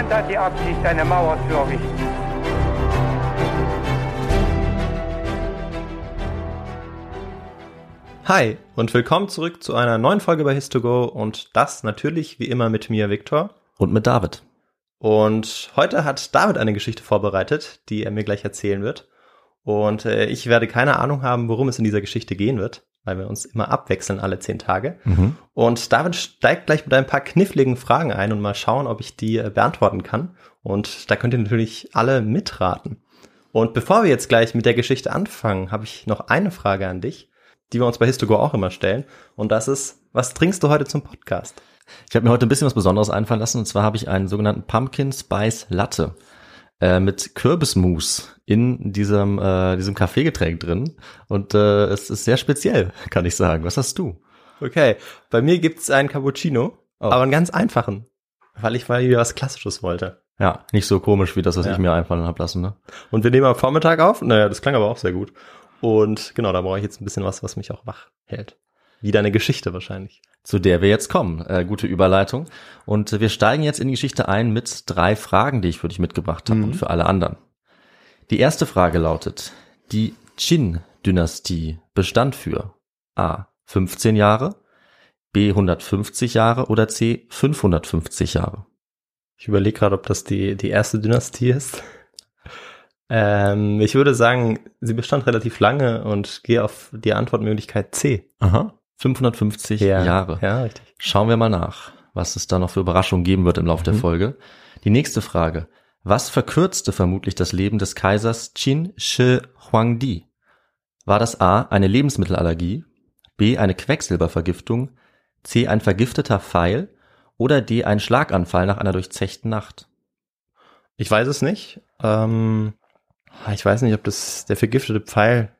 Niemand hat die Absicht, eine Mauer zu errichten. Hi und willkommen zurück zu einer neuen Folge bei His2Go und das natürlich wie immer mit mir, Viktor. Und mit David. Und heute hat David eine Geschichte vorbereitet, die er mir gleich erzählen wird. Und äh, ich werde keine Ahnung haben, worum es in dieser Geschichte gehen wird, weil wir uns immer abwechseln alle zehn Tage. Mhm. Und David steigt gleich mit ein paar kniffligen Fragen ein und mal schauen, ob ich die äh, beantworten kann. Und da könnt ihr natürlich alle mitraten. Und bevor wir jetzt gleich mit der Geschichte anfangen, habe ich noch eine Frage an dich, die wir uns bei Histogo auch immer stellen. Und das ist, was trinkst du heute zum Podcast? Ich habe mir heute ein bisschen was Besonderes einfallen lassen und zwar habe ich einen sogenannten Pumpkin Spice Latte äh, mit Kürbismus in diesem äh, diesem Kaffeegetränk drin und äh, es ist sehr speziell, kann ich sagen. Was hast du? Okay, bei mir gibt's einen Cappuccino, Oh. aber einen ganz einfachen, weil ich mal wieder was Klassisches wollte. Ja, nicht so komisch wie das, was Ja. ich mir einfallen habe lassen. Ne? Und wir nehmen am Vormittag auf. Naja, das klang aber auch sehr gut. Und genau, da brauche ich jetzt ein bisschen was, was mich auch wach hält. Wieder eine Geschichte wahrscheinlich. Zu der wir jetzt kommen. Äh, gute Überleitung. Und wir steigen jetzt in die Geschichte ein mit drei Fragen, die ich für dich mitgebracht habe Mhm. und für alle anderen. Die erste Frage lautet, die Qin-Dynastie bestand für A. 15 Jahre, B. 150 Jahre oder C. 550 Jahre. Ich überlege gerade, ob das die, die erste Dynastie ist. Ähm, ich würde sagen, sie bestand relativ lange und gehe auf die Antwortmöglichkeit C. Aha. 550 Jahre. Ja, richtig. Schauen wir mal nach, was es da noch für Überraschungen geben wird im Laufe der Mhm. Folge. Die nächste Frage. Was verkürzte vermutlich das Leben des Kaisers Qin Shi Huangdi? War das A eine Lebensmittelallergie, B eine Quecksilbervergiftung, C ein vergifteter Pfeil oder D ein Schlaganfall nach einer durchzechten Nacht? Ich weiß es nicht. Ähm, ich weiß nicht, ob das der vergiftete Pfeil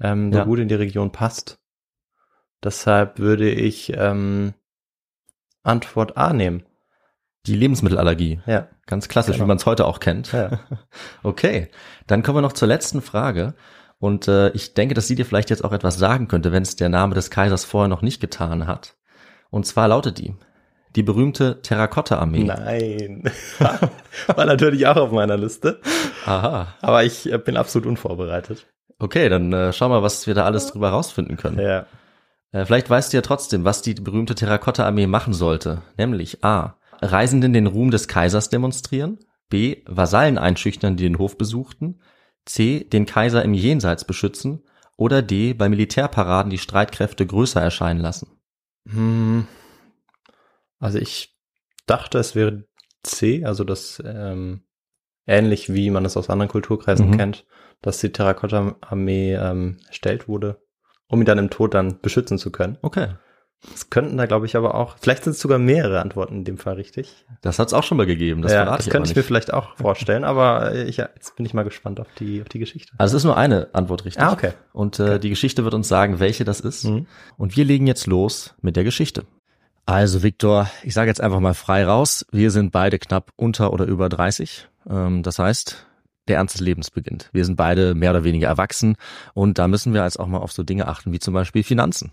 ähm, so Ja. gut in die Region passt. Deshalb würde ich ähm, Antwort A nehmen. Die Lebensmittelallergie. Ja. Ganz klassisch, Genau. wie man es heute auch kennt. Ja. Okay, dann kommen wir noch zur letzten Frage. Und äh, ich denke, dass sie dir vielleicht jetzt auch etwas sagen könnte, wenn es der Name des Kaisers vorher noch nicht getan hat. Und zwar lautet die, die berühmte Terrakotta-Armee. Nein. War natürlich auch auf meiner Liste. Aha. Aber ich äh, bin absolut unvorbereitet. Okay, dann äh, schau mal, was wir da alles drüber rausfinden können. Ja. Äh, vielleicht weißt du ja trotzdem, was die berühmte Terrakotta-Armee machen sollte. Nämlich A. Reisenden den Ruhm des Kaisers demonstrieren. B. Vasallen einschüchtern, die den Hof besuchten. C. Den Kaiser im Jenseits beschützen. Oder D. Bei Militärparaden die Streitkräfte größer erscheinen lassen. Hm. Also ich dachte, es wäre C, also das ähm, ähnlich wie man es aus anderen Kulturkreisen Mhm. kennt, dass die Terrakotta-Armee ähm, erstellt wurde, um ihn dann im Tod dann beschützen zu können. Okay. Es könnten da, glaube ich, aber auch, vielleicht sind es sogar mehrere Antworten in dem Fall richtig. Das hat's auch schon mal gegeben. Das ja, das ich könnte ich mir vielleicht auch vorstellen, aber ich, ja, jetzt bin ich mal gespannt auf die, auf die Geschichte. Also es ist nur eine Antwort richtig. Ah, okay. Und äh, die Geschichte wird uns sagen, welche das ist. Mhm. Und wir legen jetzt los mit der Geschichte. Also Viktor, ich sage jetzt einfach mal frei raus. Wir sind beide knapp unter oder über 30. Ähm, das heißt, der Ernst des Lebens beginnt. Wir sind beide mehr oder weniger erwachsen und da müssen wir jetzt auch mal auf so Dinge achten wie zum Beispiel Finanzen.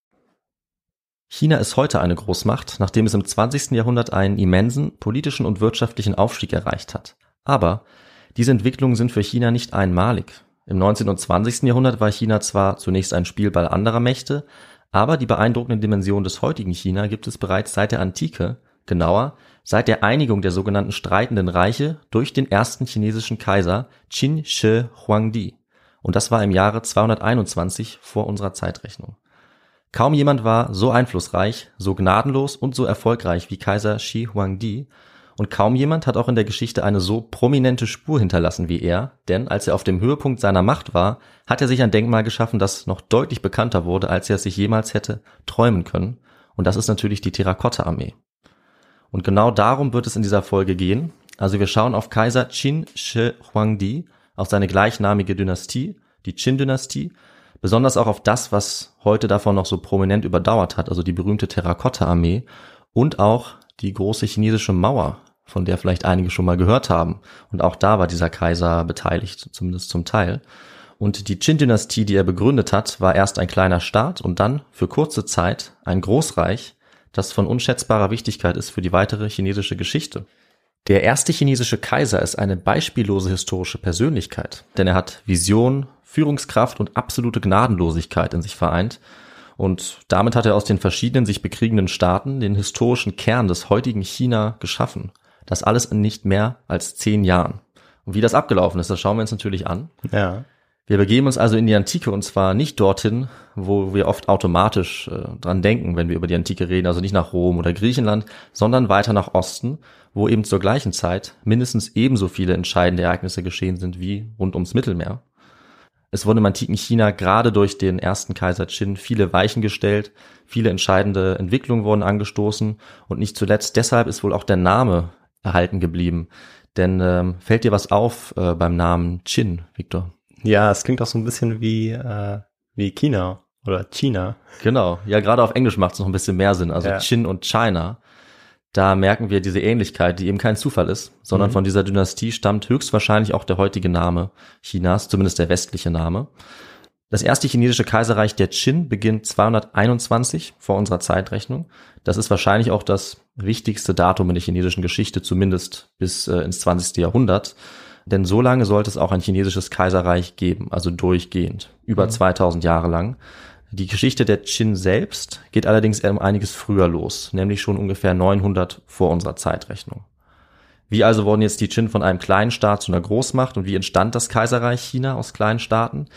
China ist heute eine Großmacht, nachdem es im 20. Jahrhundert einen immensen politischen und wirtschaftlichen Aufstieg erreicht hat. Aber diese Entwicklungen sind für China nicht einmalig. Im 19. und 20. Jahrhundert war China zwar zunächst ein Spielball anderer Mächte, aber die beeindruckende Dimension des heutigen China gibt es bereits seit der Antike, genauer seit der Einigung der sogenannten streitenden Reiche durch den ersten chinesischen Kaiser Qin Shi Huangdi. Und das war im Jahre 221 vor unserer Zeitrechnung. Kaum jemand war so einflussreich, so gnadenlos und so erfolgreich wie Kaiser Shi Huangdi, und kaum jemand hat auch in der Geschichte eine so prominente Spur hinterlassen wie er, denn als er auf dem Höhepunkt seiner Macht war, hat er sich ein Denkmal geschaffen, das noch deutlich bekannter wurde, als er es sich jemals hätte träumen können. Und das ist natürlich die Terrakotta-Armee. Und genau darum wird es in dieser Folge gehen. Also wir schauen auf Kaiser Qin Shi Huangdi, auf seine gleichnamige Dynastie, die Qin-Dynastie, besonders auch auf das, was heute davon noch so prominent überdauert hat, also die berühmte Terrakotta-Armee und auch die große chinesische Mauer, von der vielleicht einige schon mal gehört haben. Und auch da war dieser Kaiser beteiligt, zumindest zum Teil. Und die Qin-Dynastie, die er begründet hat, war erst ein kleiner Staat und dann für kurze Zeit ein Großreich, das von unschätzbarer Wichtigkeit ist für die weitere chinesische Geschichte. Der erste chinesische Kaiser ist eine beispiellose historische Persönlichkeit, denn er hat Vision, Führungskraft und absolute Gnadenlosigkeit in sich vereint und damit hat er aus den verschiedenen sich bekriegenden Staaten den historischen Kern des heutigen China geschaffen. Das alles in nicht mehr als zehn Jahren. Und wie das abgelaufen ist, das schauen wir uns natürlich an. Ja. Wir begeben uns also in die Antike und zwar nicht dorthin, wo wir oft automatisch äh, dran denken, wenn wir über die Antike reden, also nicht nach Rom oder Griechenland, sondern weiter nach Osten, wo eben zur gleichen Zeit mindestens ebenso viele entscheidende Ereignisse geschehen sind wie rund ums Mittelmeer. Es wurden im antiken China gerade durch den ersten Kaiser Qin viele Weichen gestellt, viele entscheidende Entwicklungen wurden angestoßen und nicht zuletzt deshalb ist wohl auch der Name erhalten geblieben. Denn ähm, fällt dir was auf äh, beim Namen Qin, Victor? Ja, es klingt auch so ein bisschen wie, äh, wie China oder China. Genau, ja, gerade auf Englisch macht es noch ein bisschen mehr Sinn. Also Ja. Qin und China. Da merken wir diese Ähnlichkeit, die eben kein Zufall ist, sondern Mhm. von dieser Dynastie stammt höchstwahrscheinlich auch der heutige Name Chinas, zumindest der westliche Name. Das erste chinesische Kaiserreich der Qin beginnt 221 vor unserer Zeitrechnung. Das ist wahrscheinlich auch das wichtigste Datum in der chinesischen Geschichte, zumindest bis äh, ins 20. Jahrhundert. Denn so lange sollte es auch ein chinesisches Kaiserreich geben, also durchgehend, über 2000 Jahre lang. Die Geschichte der Qin selbst geht allerdings um einiges früher los, nämlich schon ungefähr 900 vor unserer Zeitrechnung. Wie also wurden jetzt die Qin von einem kleinen Staat zu einer Großmacht und wie entstand das Kaiserreich China aus kleinen Staaten?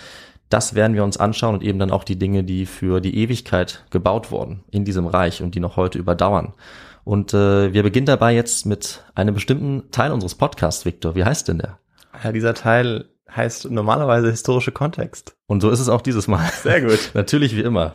Das werden wir uns anschauen und eben dann auch die Dinge, die für die Ewigkeit gebaut wurden in diesem Reich und die noch heute überdauern. Und äh, wir beginnen dabei jetzt mit einem bestimmten Teil unseres Podcasts, Victor. Wie heißt denn der? Ja, dieser Teil heißt normalerweise historische Kontext. Und so ist es auch dieses Mal. Sehr gut. Natürlich wie immer.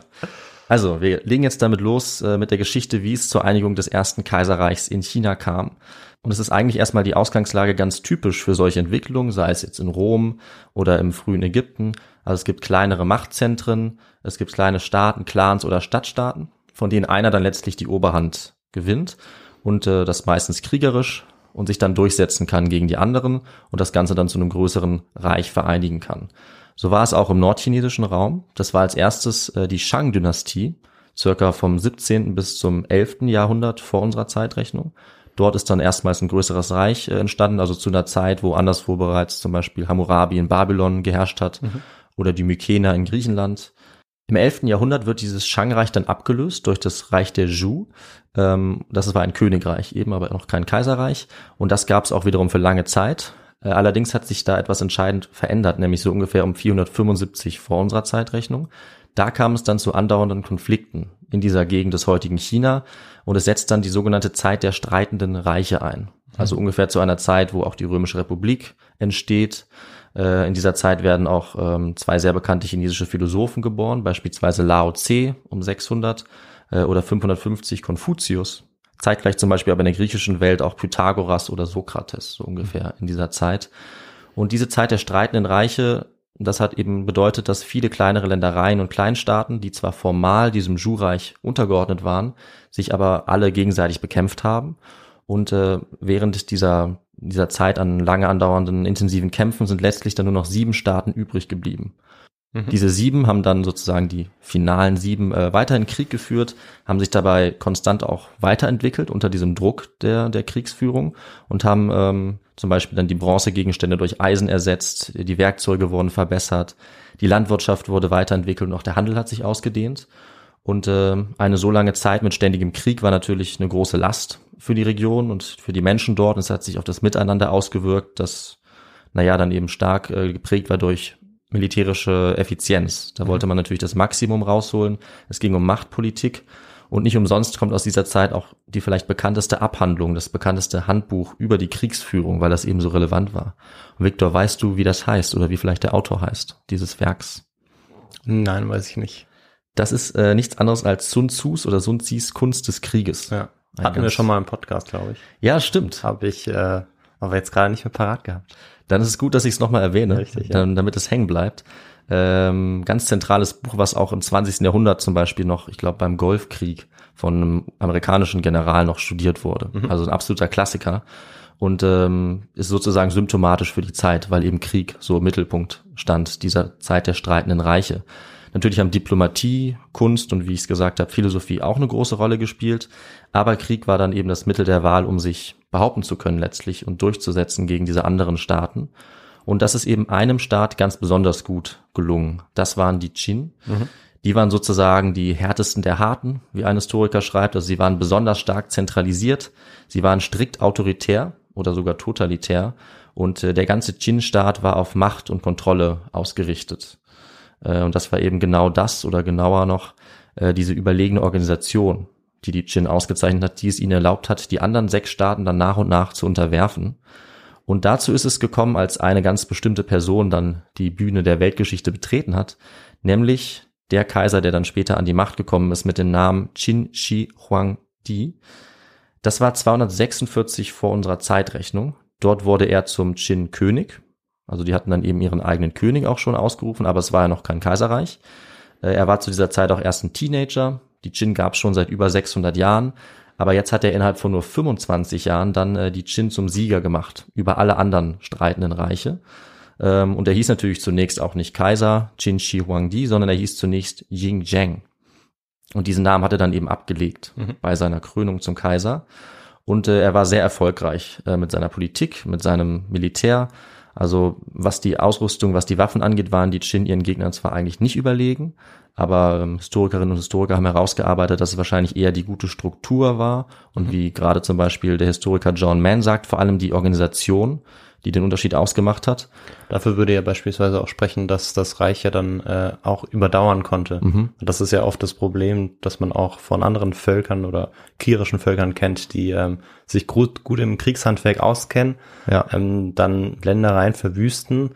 Also, wir legen jetzt damit los äh, mit der Geschichte, wie es zur Einigung des ersten Kaiserreichs in China kam. Und es ist eigentlich erstmal die Ausgangslage ganz typisch für solche Entwicklungen, sei es jetzt in Rom oder im frühen Ägypten. Also es gibt kleinere Machtzentren, es gibt kleine Staaten, Clans oder Stadtstaaten, von denen einer dann letztlich die Oberhand gewinnt und äh, das meistens kriegerisch und sich dann durchsetzen kann gegen die anderen und das Ganze dann zu einem größeren Reich vereinigen kann. So war es auch im nordchinesischen Raum. Das war als erstes äh, die Shang-Dynastie, circa vom 17. bis zum 11. Jahrhundert vor unserer Zeitrechnung. Dort ist dann erstmals ein größeres Reich äh, entstanden, also zu einer Zeit, wo anderswo bereits zum Beispiel Hammurabi in Babylon geherrscht hat mhm. oder die Mykener in Griechenland. Im 11. Jahrhundert wird dieses Shang-Reich dann abgelöst durch das Reich der Zhou. Ähm, das war ein Königreich eben, aber noch kein Kaiserreich. Und das gab es auch wiederum für lange Zeit. Äh, allerdings hat sich da etwas entscheidend verändert, nämlich so ungefähr um 475 vor unserer Zeitrechnung. Da kam es dann zu andauernden Konflikten in dieser Gegend des heutigen China und es setzt dann die sogenannte Zeit der streitenden Reiche ein. Also mhm. ungefähr zu einer Zeit, wo auch die Römische Republik entsteht. Äh, in dieser Zeit werden auch ähm, zwei sehr bekannte chinesische Philosophen geboren, beispielsweise Lao Tse um 600 äh, oder 550 Konfuzius. Zeitgleich zum Beispiel aber in der griechischen Welt auch Pythagoras oder Sokrates, so ungefähr in dieser Zeit. Und diese Zeit der streitenden Reiche das hat eben bedeutet, dass viele kleinere Ländereien und Kleinstaaten, die zwar formal diesem Ju-Reich untergeordnet waren, sich aber alle gegenseitig bekämpft haben. Und äh, während dieser, dieser Zeit an lange andauernden intensiven Kämpfen sind letztlich dann nur noch sieben Staaten übrig geblieben. Mhm. Diese sieben haben dann sozusagen die finalen sieben äh, weiterhin Krieg geführt, haben sich dabei konstant auch weiterentwickelt unter diesem Druck der, der Kriegsführung und haben ähm, zum Beispiel dann die Bronzegegenstände durch Eisen ersetzt, die Werkzeuge wurden verbessert, die Landwirtschaft wurde weiterentwickelt und auch der Handel hat sich ausgedehnt. Und äh, eine so lange Zeit mit ständigem Krieg war natürlich eine große Last für die Region und für die Menschen dort. Und es hat sich auf das Miteinander ausgewirkt, das, naja, dann eben stark äh, geprägt war durch militärische Effizienz. Da mhm. wollte man natürlich das Maximum rausholen. Es ging um Machtpolitik. Und nicht umsonst kommt aus dieser Zeit auch die vielleicht bekannteste Abhandlung, das bekannteste Handbuch über die Kriegsführung, weil das eben so relevant war. Victor, weißt du, wie das heißt oder wie vielleicht der Autor heißt, dieses Werks? Nein, weiß ich nicht. Das ist äh, nichts anderes als Sun Tzus oder Sun Tzus Kunst des Krieges. Ja. Hatten wir schon mal im Podcast, glaube ich. Ja, stimmt. Habe ich äh, aber jetzt gerade nicht mehr parat gehabt dann ist es gut, dass ich es nochmal erwähne, Richtig, ja. damit es hängen bleibt. Ähm, ganz zentrales Buch, was auch im 20. Jahrhundert zum Beispiel noch, ich glaube beim Golfkrieg von einem amerikanischen General noch studiert wurde. Mhm. Also ein absoluter Klassiker und ähm, ist sozusagen symptomatisch für die Zeit, weil eben Krieg so im Mittelpunkt stand dieser Zeit der streitenden Reiche. Natürlich haben Diplomatie, Kunst und wie ich es gesagt habe, Philosophie auch eine große Rolle gespielt, aber Krieg war dann eben das Mittel der Wahl, um sich behaupten zu können letztlich und durchzusetzen gegen diese anderen Staaten. Und das ist eben einem Staat ganz besonders gut gelungen. Das waren die Qin. Mhm. Die waren sozusagen die härtesten der Harten, wie ein Historiker schreibt. Also sie waren besonders stark zentralisiert. Sie waren strikt autoritär oder sogar totalitär. Und äh, der ganze Qin-Staat war auf Macht und Kontrolle ausgerichtet. Äh, und das war eben genau das oder genauer noch äh, diese überlegene Organisation, die die Qin ausgezeichnet hat, die es ihnen erlaubt hat, die anderen sechs Staaten dann nach und nach zu unterwerfen. Und dazu ist es gekommen, als eine ganz bestimmte Person dann die Bühne der Weltgeschichte betreten hat, nämlich der Kaiser, der dann später an die Macht gekommen ist mit dem Namen Qin Shi Huangdi. Das war 246 vor unserer Zeitrechnung. Dort wurde er zum Qin König. Also die hatten dann eben ihren eigenen König auch schon ausgerufen, aber es war ja noch kein Kaiserreich. Äh, er war zu dieser Zeit auch erst ein Teenager, die Qin gab es schon seit über 600 Jahren, aber jetzt hat er innerhalb von nur 25 Jahren dann äh, die Qin zum Sieger gemacht über alle anderen streitenden Reiche. Ähm, und er hieß natürlich zunächst auch nicht Kaiser Qin Shi Huangdi, sondern er hieß zunächst Ying Zheng. Und diesen Namen hat er dann eben abgelegt mhm. bei seiner Krönung zum Kaiser. Und äh, er war sehr erfolgreich äh, mit seiner Politik, mit seinem Militär. Also was die Ausrüstung, was die Waffen angeht, waren die Qin ihren Gegnern zwar eigentlich nicht überlegen, aber ähm, Historikerinnen und Historiker haben herausgearbeitet, dass es wahrscheinlich eher die gute Struktur war und mhm. wie gerade zum Beispiel der Historiker John Mann sagt, vor allem die Organisation, die den Unterschied ausgemacht hat. Dafür würde ja beispielsweise auch sprechen, dass das Reich ja dann äh, auch überdauern konnte. Mhm. Das ist ja oft das Problem, dass man auch von anderen Völkern oder krierischen Völkern kennt, die ähm, sich gut, gut im Kriegshandwerk auskennen, ja. ähm, dann Ländereien verwüsten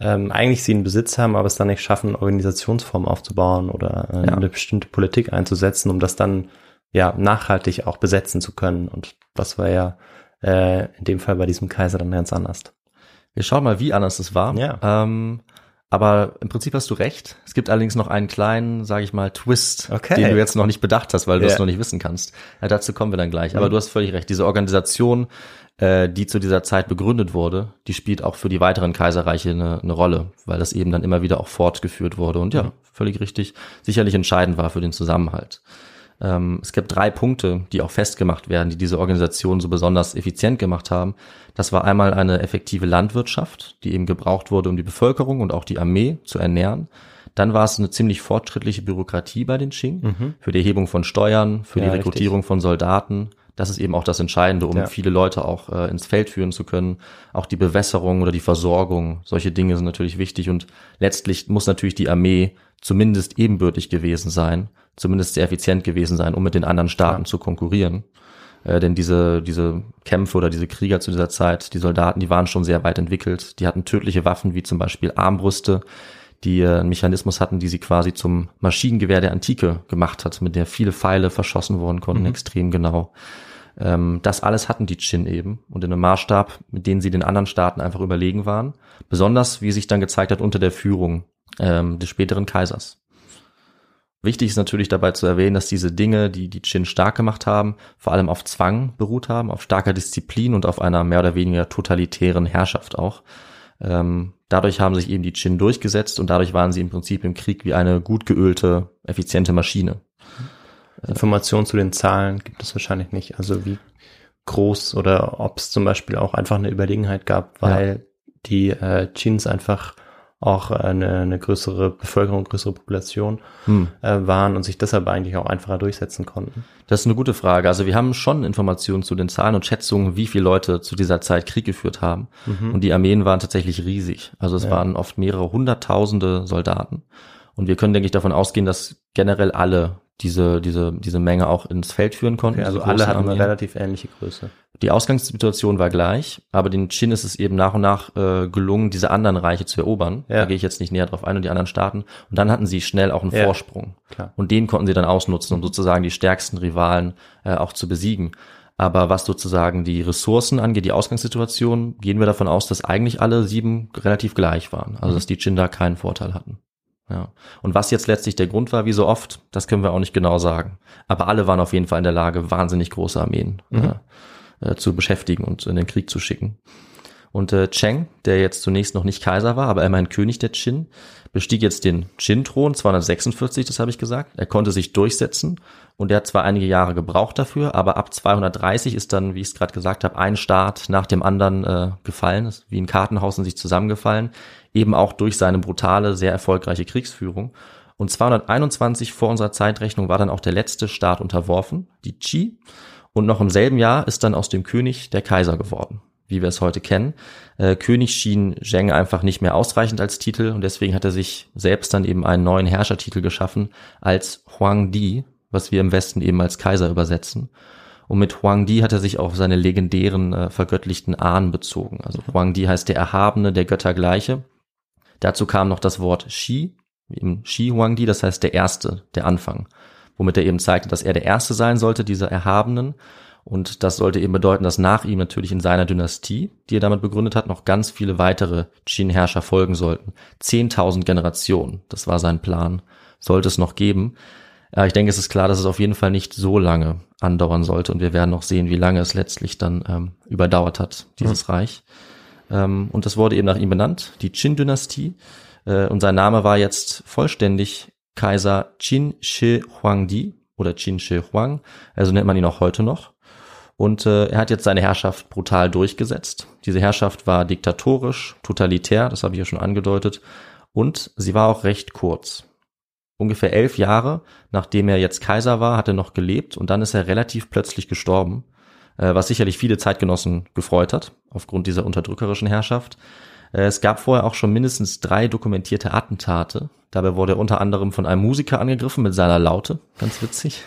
ähm, eigentlich sie in Besitz haben, aber es dann nicht schaffen, Organisationsformen aufzubauen oder äh, Ja. eine bestimmte Politik einzusetzen, um das dann ja nachhaltig auch besetzen zu können. Und das war ja äh, in dem Fall bei diesem Kaiser dann ganz anders. Wir schauen mal, wie anders es war. Ja. Ähm, aber im Prinzip hast du recht. Es gibt allerdings noch einen kleinen, sage ich mal, Twist, Okay. den du jetzt noch nicht bedacht hast, weil du es noch nicht wissen kannst. Ja, dazu kommen wir dann gleich. Aber Mhm. du hast völlig recht. Diese Organisation, äh, die zu dieser Zeit begründet wurde, die spielt auch für die weiteren Kaiserreiche eine, eine Rolle, weil das eben dann immer wieder auch fortgeführt wurde und ja, Mhm. völlig richtig, sicherlich entscheidend war für den Zusammenhalt. Ähm, es gibt drei Punkte, die auch festgemacht werden, die diese Organisation so besonders effizient gemacht haben. Das war einmal eine effektive Landwirtschaft, die eben gebraucht wurde, um die Bevölkerung und auch die Armee zu ernähren. Dann war es eine ziemlich fortschrittliche Bürokratie bei den Qing für die Erhebung von Steuern, für Mhm. Ja, die Rekrutierung von Soldaten. Das ist eben auch das Entscheidende, um Ja. viele Leute auch äh, ins Feld führen zu können. Auch die Bewässerung oder die Versorgung, solche Dinge sind natürlich wichtig und letztlich muss natürlich die Armee zumindest ebenbürtig gewesen sein, zumindest sehr effizient gewesen sein, um mit den anderen Staaten zu konkurrieren. Äh, denn diese, diese Kämpfe oder diese Krieger zu dieser Zeit, die Soldaten, die waren schon sehr weit entwickelt. Die hatten tödliche Waffen, wie zum Beispiel Armbrüste, die äh, einen Mechanismus hatten, die sie quasi zum Maschinengewehr der Antike gemacht hat, mit der viele Pfeile verschossen worden konnten, extrem genau. Ähm, das alles hatten die Qin eben und in einem Maßstab, mit denen sie den anderen Staaten einfach überlegen waren. Besonders, wie sich dann gezeigt hat, unter der Führung ähm, des späteren Kaisers. Wichtig ist natürlich dabei zu erwähnen, dass diese Dinge, die die Qin stark gemacht haben, vor allem auf Zwang beruht haben, auf starker Disziplin und auf einer mehr oder weniger totalitären Herrschaft auch. Ähm, dadurch haben sich eben die Qin durchgesetzt und dadurch waren sie im Prinzip im Krieg wie eine gut geölte, effiziente Maschine. Informationen zu den Zahlen gibt es wahrscheinlich nicht. Also wie groß oder ob es zum Beispiel auch einfach eine Überlegenheit gab, weil die äh, Chins einfach auch eine, eine größere Bevölkerung, größere Population Hm. äh, waren und sich deshalb eigentlich auch einfacher durchsetzen konnten. Das ist eine gute Frage. Also wir haben schon Informationen zu den Zahlen und Schätzungen, wie viele Leute zu dieser Zeit Krieg geführt haben. Und die Armeen waren tatsächlich riesig. Also es Ja. waren oft mehrere hunderttausende Soldaten. Und wir können, denke ich, davon ausgehen, dass generell alle diese, diese, diese Menge auch ins Feld führen konnten. Okay, also alle hatten eine Armeen. relativ ähnliche Größe. Die Ausgangssituation war gleich, aber den Qin ist es eben nach und nach äh, gelungen, diese anderen Reiche zu erobern. Ja. Da gehe ich jetzt nicht näher drauf ein und die anderen Staaten. Und dann hatten sie schnell auch einen Ja. Vorsprung. Klar. Und den konnten sie dann ausnutzen, um sozusagen die stärksten Rivalen äh, auch zu besiegen. Aber was sozusagen die Ressourcen angeht, die Ausgangssituation, gehen wir davon aus, dass eigentlich alle sieben relativ gleich waren. Also dass die Qin da keinen Vorteil hatten. Ja. Und was jetzt letztlich der Grund war, wie so oft, das können wir auch nicht genau sagen. Aber alle waren auf jeden Fall in der Lage, wahnsinnig große Armeen äh, äh, zu beschäftigen und in den Krieg zu schicken. Und äh, Cheng, der jetzt zunächst noch nicht Kaiser war, aber immerhin König der Qin, bestieg jetzt den Qin-Thron 246, das habe ich gesagt. Er konnte sich durchsetzen und er hat zwar einige Jahre gebraucht dafür, aber ab 230 ist dann, wie ich es gerade gesagt habe, ein Staat nach dem anderen äh, gefallen, ist wie ein Kartenhaus in sich zusammengefallen, eben auch durch seine brutale, sehr erfolgreiche Kriegsführung. Und 221 vor unserer Zeitrechnung war dann auch der letzte Staat unterworfen, die Qi. Und noch im selben Jahr ist dann aus dem König der Kaiser geworden, wie wir es heute kennen. Äh, König schien Zheng einfach nicht mehr ausreichend als Titel und deswegen hat er sich selbst dann eben einen neuen Herrschertitel geschaffen als Huangdi, was wir im Westen eben als Kaiser übersetzen. Und mit Huangdi hat er sich auf seine legendären äh, vergöttlichten Ahnen bezogen. Also Huangdi heißt der Erhabene, der Göttergleiche. Dazu kam noch das Wort Shi, eben Shi Huangdi, das heißt der Erste, der Anfang, womit er eben zeigte, dass er der Erste sein sollte, dieser Erhabenen. Und das sollte eben bedeuten, dass nach ihm natürlich in seiner Dynastie, die er damit begründet hat, noch ganz viele weitere Qin-Herrscher folgen sollten. 10.000 Generationen, das war sein Plan, sollte es noch geben. Ja, ich denke, es ist klar, dass es auf jeden Fall nicht so lange andauern sollte und wir werden noch sehen, wie lange es letztlich dann ähm, überdauert hat, dieses Reich. Ähm, und das wurde eben nach ihm benannt, die Qin-Dynastie. Äh, und sein Name war jetzt vollständig Kaiser Qin Shi Huangdi oder Qin Shi Huang, also nennt man ihn auch heute noch. Und äh, er hat jetzt seine Herrschaft brutal durchgesetzt. Diese Herrschaft war diktatorisch, totalitär, das habe ich ja schon angedeutet, und sie war auch recht kurz. Ungefähr elf Jahre, nachdem er jetzt Kaiser war, hat er noch gelebt und dann ist er relativ plötzlich gestorben, äh, was sicherlich viele Zeitgenossen gefreut hat, aufgrund dieser unterdrückerischen Herrschaft. Äh, es gab vorher auch schon mindestens drei dokumentierte Attentate. Dabei wurde er unter anderem von einem Musiker angegriffen mit seiner Laute, ganz witzig.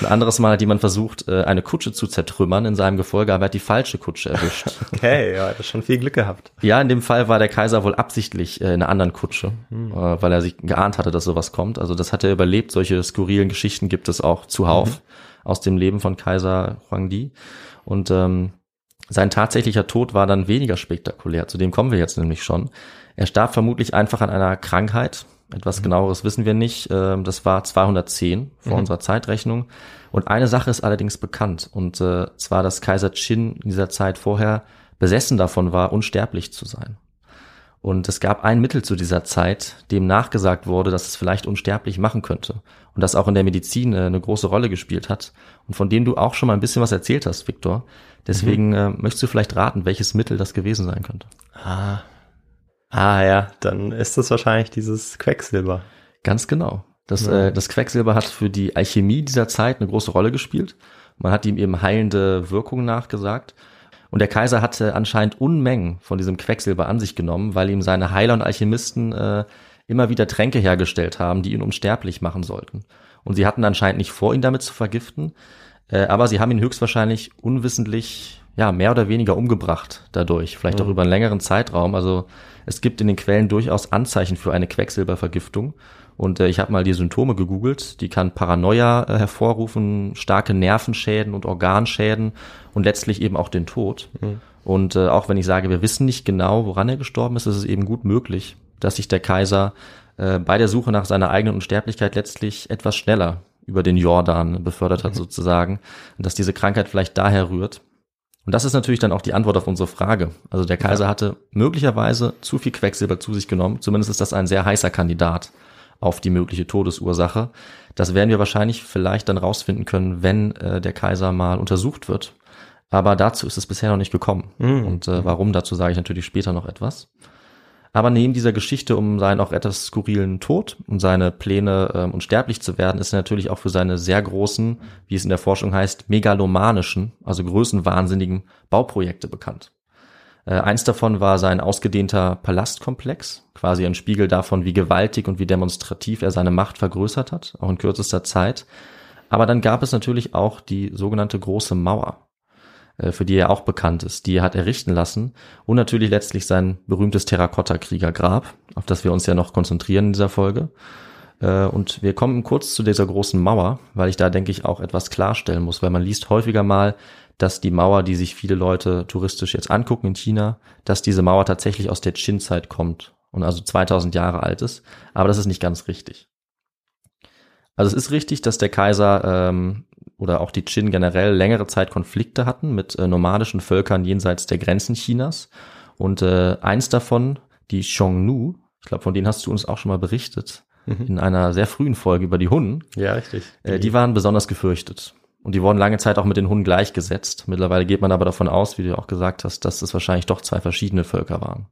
Ein anderes Mal hat jemand versucht, äh, eine Kutsche zu zertrümmern in seinem Gefolge, aber er hat die falsche Kutsche erwischt. Okay, ja, hat schon viel Glück gehabt. Ja, in dem Fall war der Kaiser wohl absichtlich äh, in einer anderen Kutsche, äh, weil er sich geahnt hatte, dass sowas kommt. Also das hat er überlebt. Solche skurrilen Geschichten gibt es auch zuhauf aus dem Leben von Kaiser Huangdi. Und ähm, sein tatsächlicher Tod war dann weniger spektakulär. Zu dem kommen wir jetzt nämlich schon. Er starb vermutlich einfach an einer Krankheit. Etwas genaueres wissen wir nicht. Ähm, Das war 210 vor unserer Zeitrechnung. Und eine Sache ist allerdings bekannt. Und äh, zwar, dass Kaiser Qin in dieser Zeit vorher besessen davon war, unsterblich zu sein. Und es gab ein Mittel zu dieser Zeit, dem nachgesagt wurde, dass es vielleicht unsterblich machen könnte. Und das auch in der Medizin äh, eine große Rolle gespielt hat. Und von dem du auch schon mal ein bisschen was erzählt hast, Viktor. Deswegen äh, möchtest du vielleicht raten, welches Mittel das gewesen sein könnte. Ah. Ah ja, dann ist das wahrscheinlich dieses Quecksilber. Ganz genau. Das, äh, das Quecksilber hat für die Alchemie dieser Zeit eine große Rolle gespielt. Man hat ihm eben heilende Wirkungen nachgesagt. Und der Kaiser hatte anscheinend Unmengen von diesem Quecksilber an sich genommen, weil ihm seine Heiler und Alchemisten äh, immer wieder Tränke hergestellt haben, die ihn unsterblich machen sollten. Und sie hatten anscheinend nicht vor, ihn damit zu vergiften, äh, aber sie haben ihn höchstwahrscheinlich unwissentlich, ja, mehr oder weniger umgebracht dadurch, vielleicht auch über einen längeren Zeitraum. Also es gibt in den Quellen durchaus Anzeichen für eine Quecksilbervergiftung. Und äh, ich habe mal die Symptome gegoogelt. Die kann Paranoia äh, hervorrufen, starke Nervenschäden und Organschäden und letztlich eben auch den Tod. Und äh, auch wenn ich sage, wir wissen nicht genau, woran er gestorben ist, ist es eben gut möglich, dass sich der Kaiser äh, bei der Suche nach seiner eigenen Unsterblichkeit letztlich etwas schneller über den Jordan befördert hat sozusagen. Und dass diese Krankheit vielleicht daher rührt. Und das ist natürlich dann auch die Antwort auf unsere Frage. Also der Kaiser hatte möglicherweise zu viel Quecksilber zu sich genommen. Zumindest ist das ein sehr heißer Kandidat auf die mögliche Todesursache. Das werden wir wahrscheinlich vielleicht dann rausfinden können, wenn äh, der Kaiser mal untersucht wird. Aber dazu ist es bisher noch nicht gekommen. Und äh, warum, dazu sage ich natürlich später noch etwas. Aber neben dieser Geschichte um seinen auch etwas skurrilen Tod und seine Pläne, ähm, unsterblich zu werden, ist er natürlich auch für seine sehr großen, wie es in der Forschung heißt, megalomanischen, also größenwahnsinnigen Bauprojekte bekannt. Äh, eins davon war sein ausgedehnter Palastkomplex, quasi ein Spiegel davon, wie gewaltig und wie demonstrativ er seine Macht vergrößert hat, auch in kürzester Zeit. Aber dann gab es natürlich auch die sogenannte Große Mauer, für die er auch bekannt ist. Die er hat errichten lassen und natürlich letztlich sein berühmtes Terrakotta-Kriegergrab, auf das wir uns ja noch konzentrieren in dieser Folge. Äh, Und wir kommen kurz zu dieser großen Mauer, weil ich da, denke ich, auch etwas klarstellen muss, weil man liest häufiger mal, dass die Mauer, die sich viele Leute touristisch jetzt angucken in China, dass diese Mauer tatsächlich aus der Qin-Zeit kommt und also 2000 Jahre alt ist. Aber das ist nicht ganz richtig. Also es ist richtig, dass der Kaiser ähm, oder auch die Qin generell längere Zeit Konflikte hatten mit äh, nomadischen Völkern jenseits der Grenzen Chinas. Und äh, eins davon, die Xiongnu, ich glaube, von denen hast du uns auch schon mal berichtet, in einer sehr frühen Folge über die Hunnen, Ja, richtig. äh, die waren besonders gefürchtet. Und die wurden lange Zeit auch mit den Hunnen gleichgesetzt. Mittlerweile geht man aber davon aus, wie du auch gesagt hast, dass es wahrscheinlich doch zwei verschiedene Völker waren.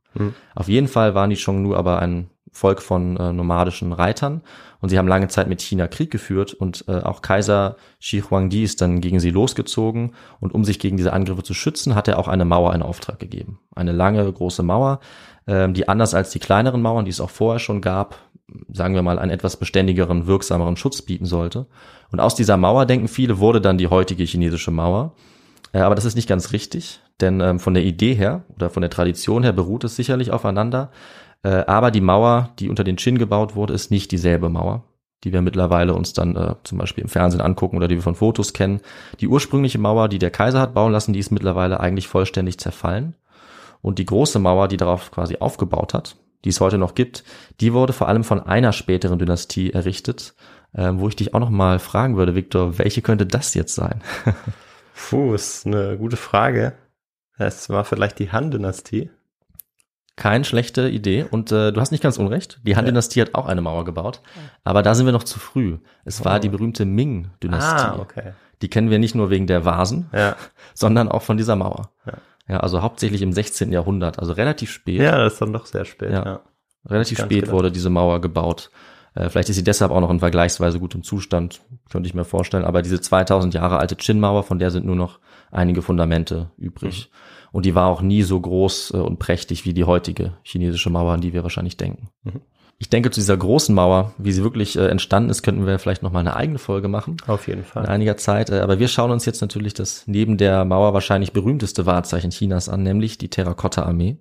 Auf jeden Fall waren die Xiongnu aber ein Volk von äh, nomadischen Reitern und sie haben lange Zeit mit China Krieg geführt und äh, auch Kaiser Shi Huangdi ist dann gegen sie losgezogen und um sich gegen diese Angriffe zu schützen, hat er auch eine Mauer in Auftrag gegeben. Eine lange, große Mauer, ähm, die anders als die kleineren Mauern, die es auch vorher schon gab, sagen wir mal, einen etwas beständigeren, wirksameren Schutz bieten sollte. Und aus dieser Mauer, denken viele, wurde dann die heutige chinesische Mauer. Äh, aber das ist nicht ganz richtig, denn ähm, von der Idee her oder von der Tradition her beruht es sicherlich aufeinander. Äh, aber die Mauer, die unter den Qin gebaut wurde, ist nicht dieselbe Mauer, die wir mittlerweile uns dann äh, zum Beispiel im Fernsehen angucken oder die wir von Fotos kennen. Die ursprüngliche Mauer, die der Kaiser hat bauen lassen, die ist mittlerweile eigentlich vollständig zerfallen. Und die große Mauer, die darauf quasi aufgebaut hat, die es heute noch gibt, die wurde vor allem von einer späteren Dynastie errichtet, äh, wo ich dich auch noch mal fragen würde, Viktor, welche könnte das jetzt sein? Puh, ist eine gute Frage. Es war vielleicht die Han-Dynastie. Keine schlechte Idee. Und äh, du hast nicht ganz unrecht. Die Han-Dynastie hat auch eine Mauer gebaut. Aber da sind wir noch zu früh. Es war die berühmte Ming-Dynastie. Ah, okay. Die kennen wir nicht nur wegen der Vasen, Ja. sondern auch von dieser Mauer. Ja. Ja, also hauptsächlich im 16. Jahrhundert, also relativ spät. Ja, das ist dann doch sehr spät. Ja. Ja. relativ spät gedacht. wurde diese Mauer gebaut. Äh, vielleicht ist sie deshalb auch noch in vergleichsweise gutem Zustand, könnte ich mir vorstellen. Aber diese 2000 Jahre alte Qin-Mauer, von der sind nur noch einige Fundamente übrig. Mhm. Und die war auch nie so groß äh, und prächtig wie die heutige chinesische Mauer, an die wir wahrscheinlich denken. Ich denke, zu dieser großen Mauer, wie sie wirklich äh, entstanden ist, könnten wir vielleicht nochmal eine eigene Folge machen. Auf jeden In Fall. einiger Zeit. Äh, aber wir schauen uns jetzt natürlich das neben der Mauer wahrscheinlich berühmteste Wahrzeichen Chinas an, nämlich die Terrakotta-Armee.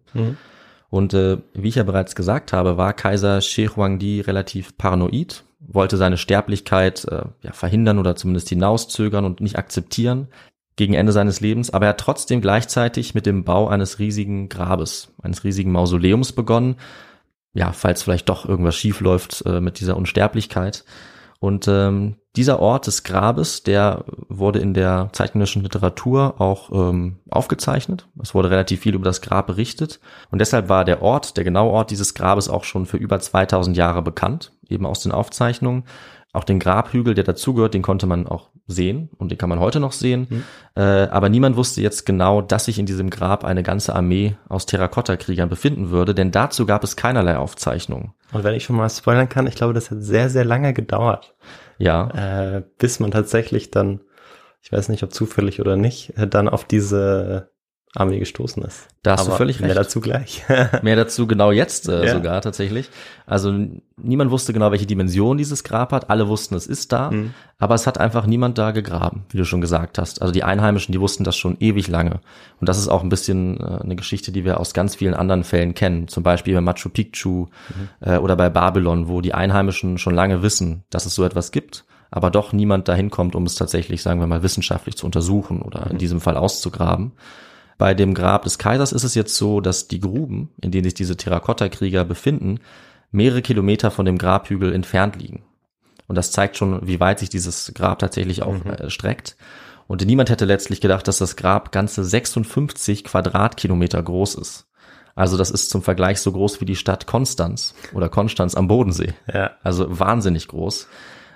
Und äh, wie ich ja bereits gesagt habe, war Kaiser Shi Huangdi relativ paranoid, wollte seine Sterblichkeit äh, ja, verhindern oder zumindest hinauszögern und nicht akzeptieren gegen Ende seines Lebens, aber er hat trotzdem gleichzeitig mit dem Bau eines riesigen Grabes, eines riesigen Mausoleums begonnen, ja, falls vielleicht doch irgendwas schief läuft äh, mit dieser Unsterblichkeit. Und ähm, dieser Ort des Grabes, der wurde in der zeitgenössischen Literatur auch ähm, aufgezeichnet. Es wurde relativ viel über das Grab berichtet. Und deshalb war der Ort, der genaue Ort dieses Grabes auch schon für über 2000 Jahre bekannt, eben aus den Aufzeichnungen. Auch den Grabhügel, der dazugehört, den konnte man auch sehen und den kann man heute noch sehen. Äh, aber niemand wusste jetzt genau, dass sich in diesem Grab eine ganze Armee aus Terrakotta-Kriegern befinden würde, denn dazu gab es keinerlei Aufzeichnungen. Und wenn ich schon mal spoilern kann, ich glaube, das hat sehr, sehr lange gedauert, Ja, äh, bis man tatsächlich dann, ich weiß nicht, ob zufällig oder nicht, äh, dann auf diese Armee gestoßen ist. Da hast du völlig Mehr recht. dazu gleich. Mehr dazu genau jetzt äh, Ja. sogar tatsächlich. Also niemand wusste genau, welche Dimension dieses Grab hat. Alle wussten, es ist da, Mhm. aber es hat einfach niemand da gegraben, wie du schon gesagt hast. Also die Einheimischen, die wussten das schon ewig lange. Und das ist auch ein bisschen äh, eine Geschichte, die wir aus ganz vielen anderen Fällen kennen. Zum Beispiel bei Machu Picchu äh, oder bei Babylon, wo die Einheimischen schon lange wissen, dass es so etwas gibt, aber doch niemand dahin kommt, um es tatsächlich, sagen wir mal, wissenschaftlich zu untersuchen oder in diesem Fall auszugraben. Bei dem Grab des Kaisers ist es jetzt so, dass die Gruben, in denen sich diese Terrakotta-Krieger befinden, mehrere Kilometer von dem Grabhügel entfernt liegen. Und das zeigt schon, wie weit sich dieses Grab tatsächlich auch äh, streckt. Und niemand hätte letztlich gedacht, dass das Grab ganze 56 Quadratkilometer groß ist. Also das ist zum Vergleich so groß wie die Stadt Konstanz oder Konstanz am Bodensee. ja. Also wahnsinnig groß.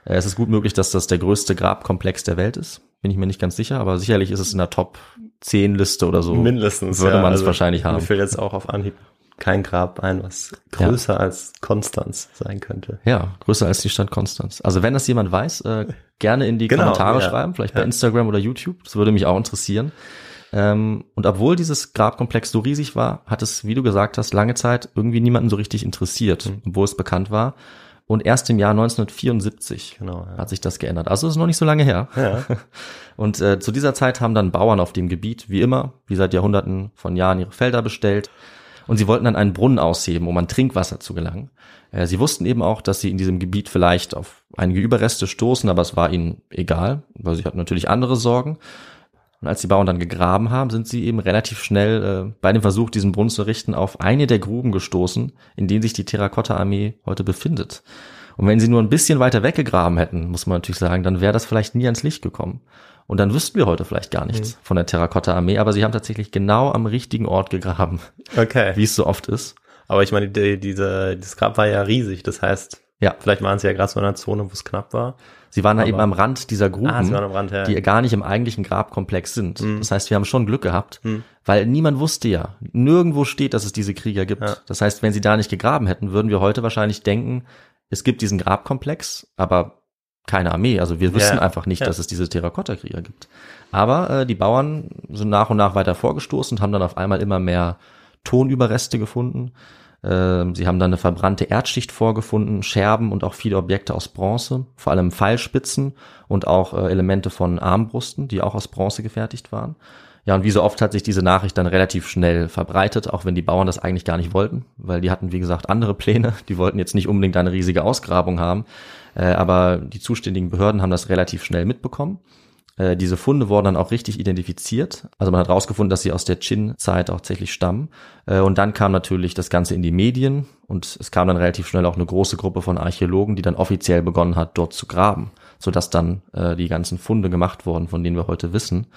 Äh, Es ist gut möglich, dass das der größte Grabkomplex der Welt ist. Bin ich mir nicht ganz sicher, aber sicherlich ist es in der Top 10 Liste oder so. Mindestens. Würde ja. man es Also, wahrscheinlich haben. Mir fällt jetzt auch auf Anhieb kein Grab ein, was größer als Konstanz sein könnte. Ja, größer als die Stadt Konstanz. Also wenn das jemand weiß, äh, gerne in die Genau, Kommentare ja. schreiben, vielleicht bei Ja. Instagram oder YouTube. Das würde mich auch interessieren. Ähm, und obwohl dieses Grabkomplex so riesig war, hat es, wie du gesagt hast, lange Zeit irgendwie niemanden so richtig interessiert, Mhm. obwohl es bekannt war. Und erst im Jahr 1974 Genau, ja. hat sich das geändert. Also ist noch nicht so lange her. Ja. Und äh, zu dieser Zeit haben dann Bauern auf dem Gebiet, wie immer, wie seit Jahrhunderten von Jahren ihre Felder bestellt. Und sie wollten dann einen Brunnen ausheben, um an Trinkwasser zu gelangen. Äh, sie wussten eben auch, dass sie in diesem Gebiet vielleicht auf einige Überreste stoßen, aber es war ihnen egal, weil sie hatten natürlich andere Sorgen. Und als die Bauern dann gegraben haben, sind sie eben relativ schnell äh, bei dem Versuch, diesen Brunnen zu richten, auf eine der Gruben gestoßen, in denen sich die Terrakotta-Armee heute befindet. Und wenn sie nur ein bisschen weiter weggegraben hätten, muss man natürlich sagen, dann wäre das vielleicht nie ans Licht gekommen. Und dann wüssten wir heute vielleicht gar nichts von der Terrakotta-Armee, aber sie haben tatsächlich genau am richtigen Ort gegraben, Okay. wie es so oft ist. Aber ich meine, die, diese, das Grab war ja riesig. Das heißt, Ja. vielleicht waren sie ja gerade so in einer Zone, wo es knapp war. Sie waren da eben am Rand dieser Gruben, Ah, waren am Rand, ja. die gar nicht im eigentlichen Grabkomplex sind. Mhm. Das heißt, wir haben schon Glück gehabt, weil niemand wusste ja, nirgendwo steht, dass es diese Krieger gibt. Ja. Das heißt, wenn sie da nicht gegraben hätten, würden wir heute wahrscheinlich denken, es gibt diesen Grabkomplex, aber keine Armee. Also wir wissen Ja. einfach nicht, Ja. dass es diese Terrakotta-Krieger gibt. Aber äh, die Bauern sind nach und nach weiter vorgestoßen und haben dann auf einmal immer mehr Tonüberreste gefunden. Ähm, sie haben dann eine verbrannte Erdschicht vorgefunden, Scherben und auch viele Objekte aus Bronze, vor allem Pfeilspitzen und auch äh, Elemente von Armbrusten, die auch aus Bronze gefertigt waren. Ja, und wie so oft hat sich diese Nachricht dann relativ schnell verbreitet, auch wenn die Bauern das eigentlich gar nicht wollten, weil die hatten, wie gesagt, andere Pläne. Die wollten jetzt nicht unbedingt eine riesige Ausgrabung haben, äh, aber die zuständigen Behörden haben das relativ schnell mitbekommen. Äh, diese Funde wurden dann auch richtig identifiziert. Also man hat herausgefunden, dass sie aus der Qin-Zeit auch tatsächlich stammen. Äh, und dann kam natürlich das Ganze in die Medien und es kam dann relativ schnell auch eine große Gruppe von Archäologen, die dann offiziell begonnen hat, dort zu graben, sodass dann äh, die ganzen Funde gemacht wurden, von denen wir heute wissen.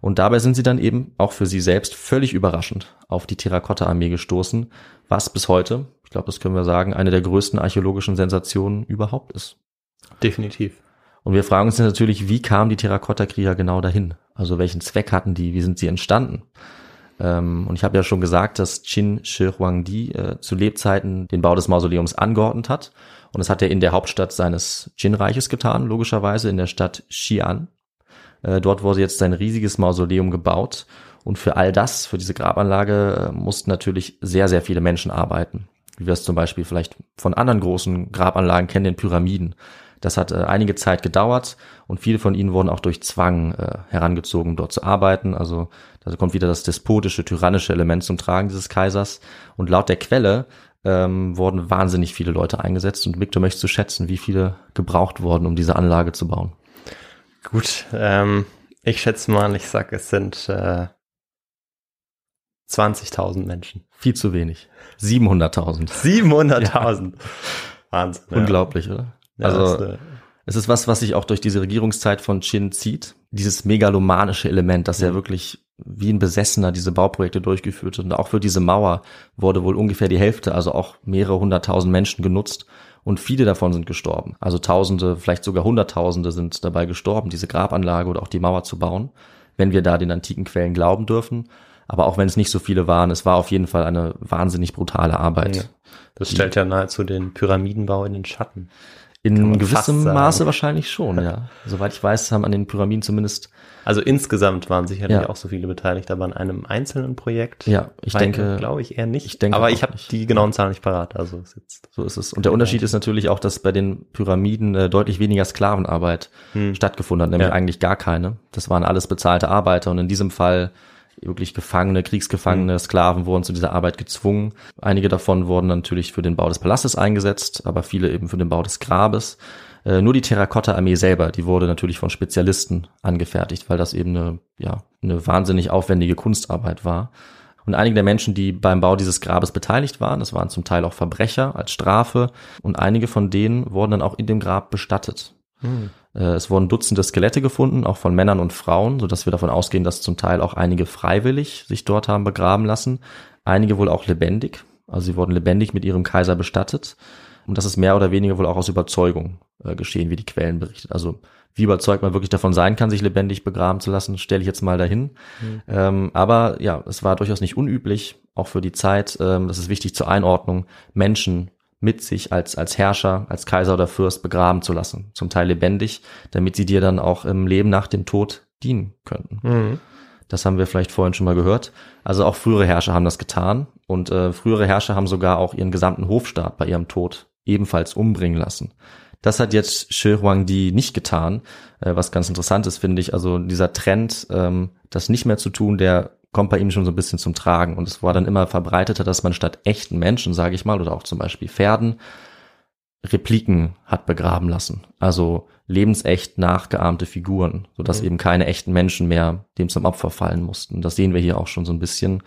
Und dabei sind sie dann eben auch für sie selbst völlig überraschend auf die Terrakotta-Armee gestoßen, was bis heute, ich glaube, das können wir sagen, eine der größten archäologischen Sensationen überhaupt ist. Definitiv. Und wir fragen uns natürlich, wie kamen die Terrakotta-Krieger genau dahin? Also welchen Zweck hatten die? Wie sind sie entstanden? Ähm, und ich habe ja schon gesagt, dass Qin Shi Huangdi äh, zu Lebzeiten den Bau des Mausoleums angeordnet hat. Und das hat er in der Hauptstadt seines Qin-Reiches getan, logischerweise in der Stadt Xi'an. Äh, dort wurde jetzt sein riesiges Mausoleum gebaut. Und für all das, für diese Grabanlage, äh, mussten natürlich sehr, sehr viele Menschen arbeiten. wie wir es zum Beispiel vielleicht von anderen großen Grabanlagen kennen, den Pyramiden. Das hat äh, einige Zeit gedauert und viele von ihnen wurden auch durch Zwang äh, herangezogen, dort zu arbeiten. Also da kommt wieder das despotische, tyrannische Element zum Tragen dieses Kaisers. Und laut der Quelle ähm, wurden wahnsinnig viele Leute eingesetzt. Und Victor möchtest du schätzen, wie viele gebraucht wurden, um diese Anlage zu bauen? Gut, ähm, ich schätze mal, ich sag, es sind äh, 20.000 Menschen. Viel zu wenig. 700.000. 700.000. Wahnsinn. ja. Unglaublich, oder? Ja, also äh, es ist was, was sich auch durch diese Regierungszeit von Chin zieht. Dieses megalomanische Element, dass er wirklich wie ein Besessener diese Bauprojekte durchgeführt hat. Und auch für diese Mauer wurde wohl ungefähr die Hälfte, also auch mehrere hunderttausend Menschen genutzt. Und viele davon sind gestorben. Also Tausende, vielleicht sogar Hunderttausende sind dabei gestorben, diese Grabanlage oder auch die Mauer zu bauen, wenn wir da den antiken Quellen glauben dürfen. Aber auch wenn es nicht so viele waren, es war auf jeden Fall eine wahnsinnig brutale Arbeit. Ja. Das stellt ja nahezu den Pyramidenbau in den Schatten. In gewissem. Maße wahrscheinlich schon, ja. Soweit ich weiß, haben an den Pyramiden zumindest, Also insgesamt waren sicherlich Ja. auch so viele beteiligt, aber an einem einzelnen Projekt. ja, ich denke, glaube ich eher nicht. ich denke aber ich habe die genauen Zahlen nicht parat. Also ist jetzt so ist es. Und der Unterschied ist natürlich auch, dass bei den Pyramiden äh, deutlich weniger Sklavenarbeit Hm. stattgefunden hat, nämlich Ja. eigentlich gar keine. Das waren alles bezahlte Arbeiter und in diesem Fall wirklich Gefangene, Kriegsgefangene, Hm. Sklaven wurden zu dieser Arbeit gezwungen. Einige davon wurden natürlich für den Bau des Palastes eingesetzt, aber viele eben für den Bau des Grabes. Äh, Nur die Terrakotta-Armee selber, die wurde natürlich von Spezialisten angefertigt, weil das eben eine, ja, eine wahnsinnig aufwendige Kunstarbeit war. Und einige der Menschen, die beim Bau dieses Grabes beteiligt waren, das waren zum Teil auch Verbrecher als Strafe und einige von denen wurden dann auch in dem Grab bestattet. Äh, Es wurden Dutzende Skelette gefunden, auch von Männern und Frauen, sodass wir davon ausgehen, dass zum Teil auch einige freiwillig sich dort haben begraben lassen. Einige wohl auch lebendig. Also sie wurden lebendig mit ihrem Kaiser bestattet. Und das ist mehr oder weniger wohl auch aus Überzeugung äh, geschehen, wie die Quellen berichten. Also wie überzeugt man wirklich davon sein kann, sich lebendig begraben zu lassen, stelle ich jetzt mal dahin. Ähm, aber ja, es war durchaus nicht unüblich, auch für die Zeit, ähm, das ist wichtig zur Einordnung, Menschen mit sich als, als Herrscher, als Kaiser oder Fürst begraben zu lassen, zum Teil lebendig, damit sie dir dann auch im Leben nach dem Tod dienen könnten. Mhm. Das haben wir vielleicht vorhin schon mal gehört. Also auch frühere Herrscher haben das getan und äh, frühere Herrscher haben sogar auch ihren gesamten Hofstaat bei ihrem Tod ebenfalls umbringen lassen. Das hat jetzt Shi Huangdi nicht getan, äh, was ganz interessant ist, finde ich. Also dieser Trend, ähm, das nicht mehr zu tun, der kommt bei ihm schon so ein bisschen zum Tragen. Und es war dann immer verbreiteter, dass man statt echten Menschen, sage ich mal, oder auch zum Beispiel Pferden, Repliken hat begraben lassen. Also lebensecht nachgeahmte Figuren, sodass eben keine echten Menschen mehr dem zum Opfer fallen mussten. Das sehen wir hier auch schon so ein bisschen.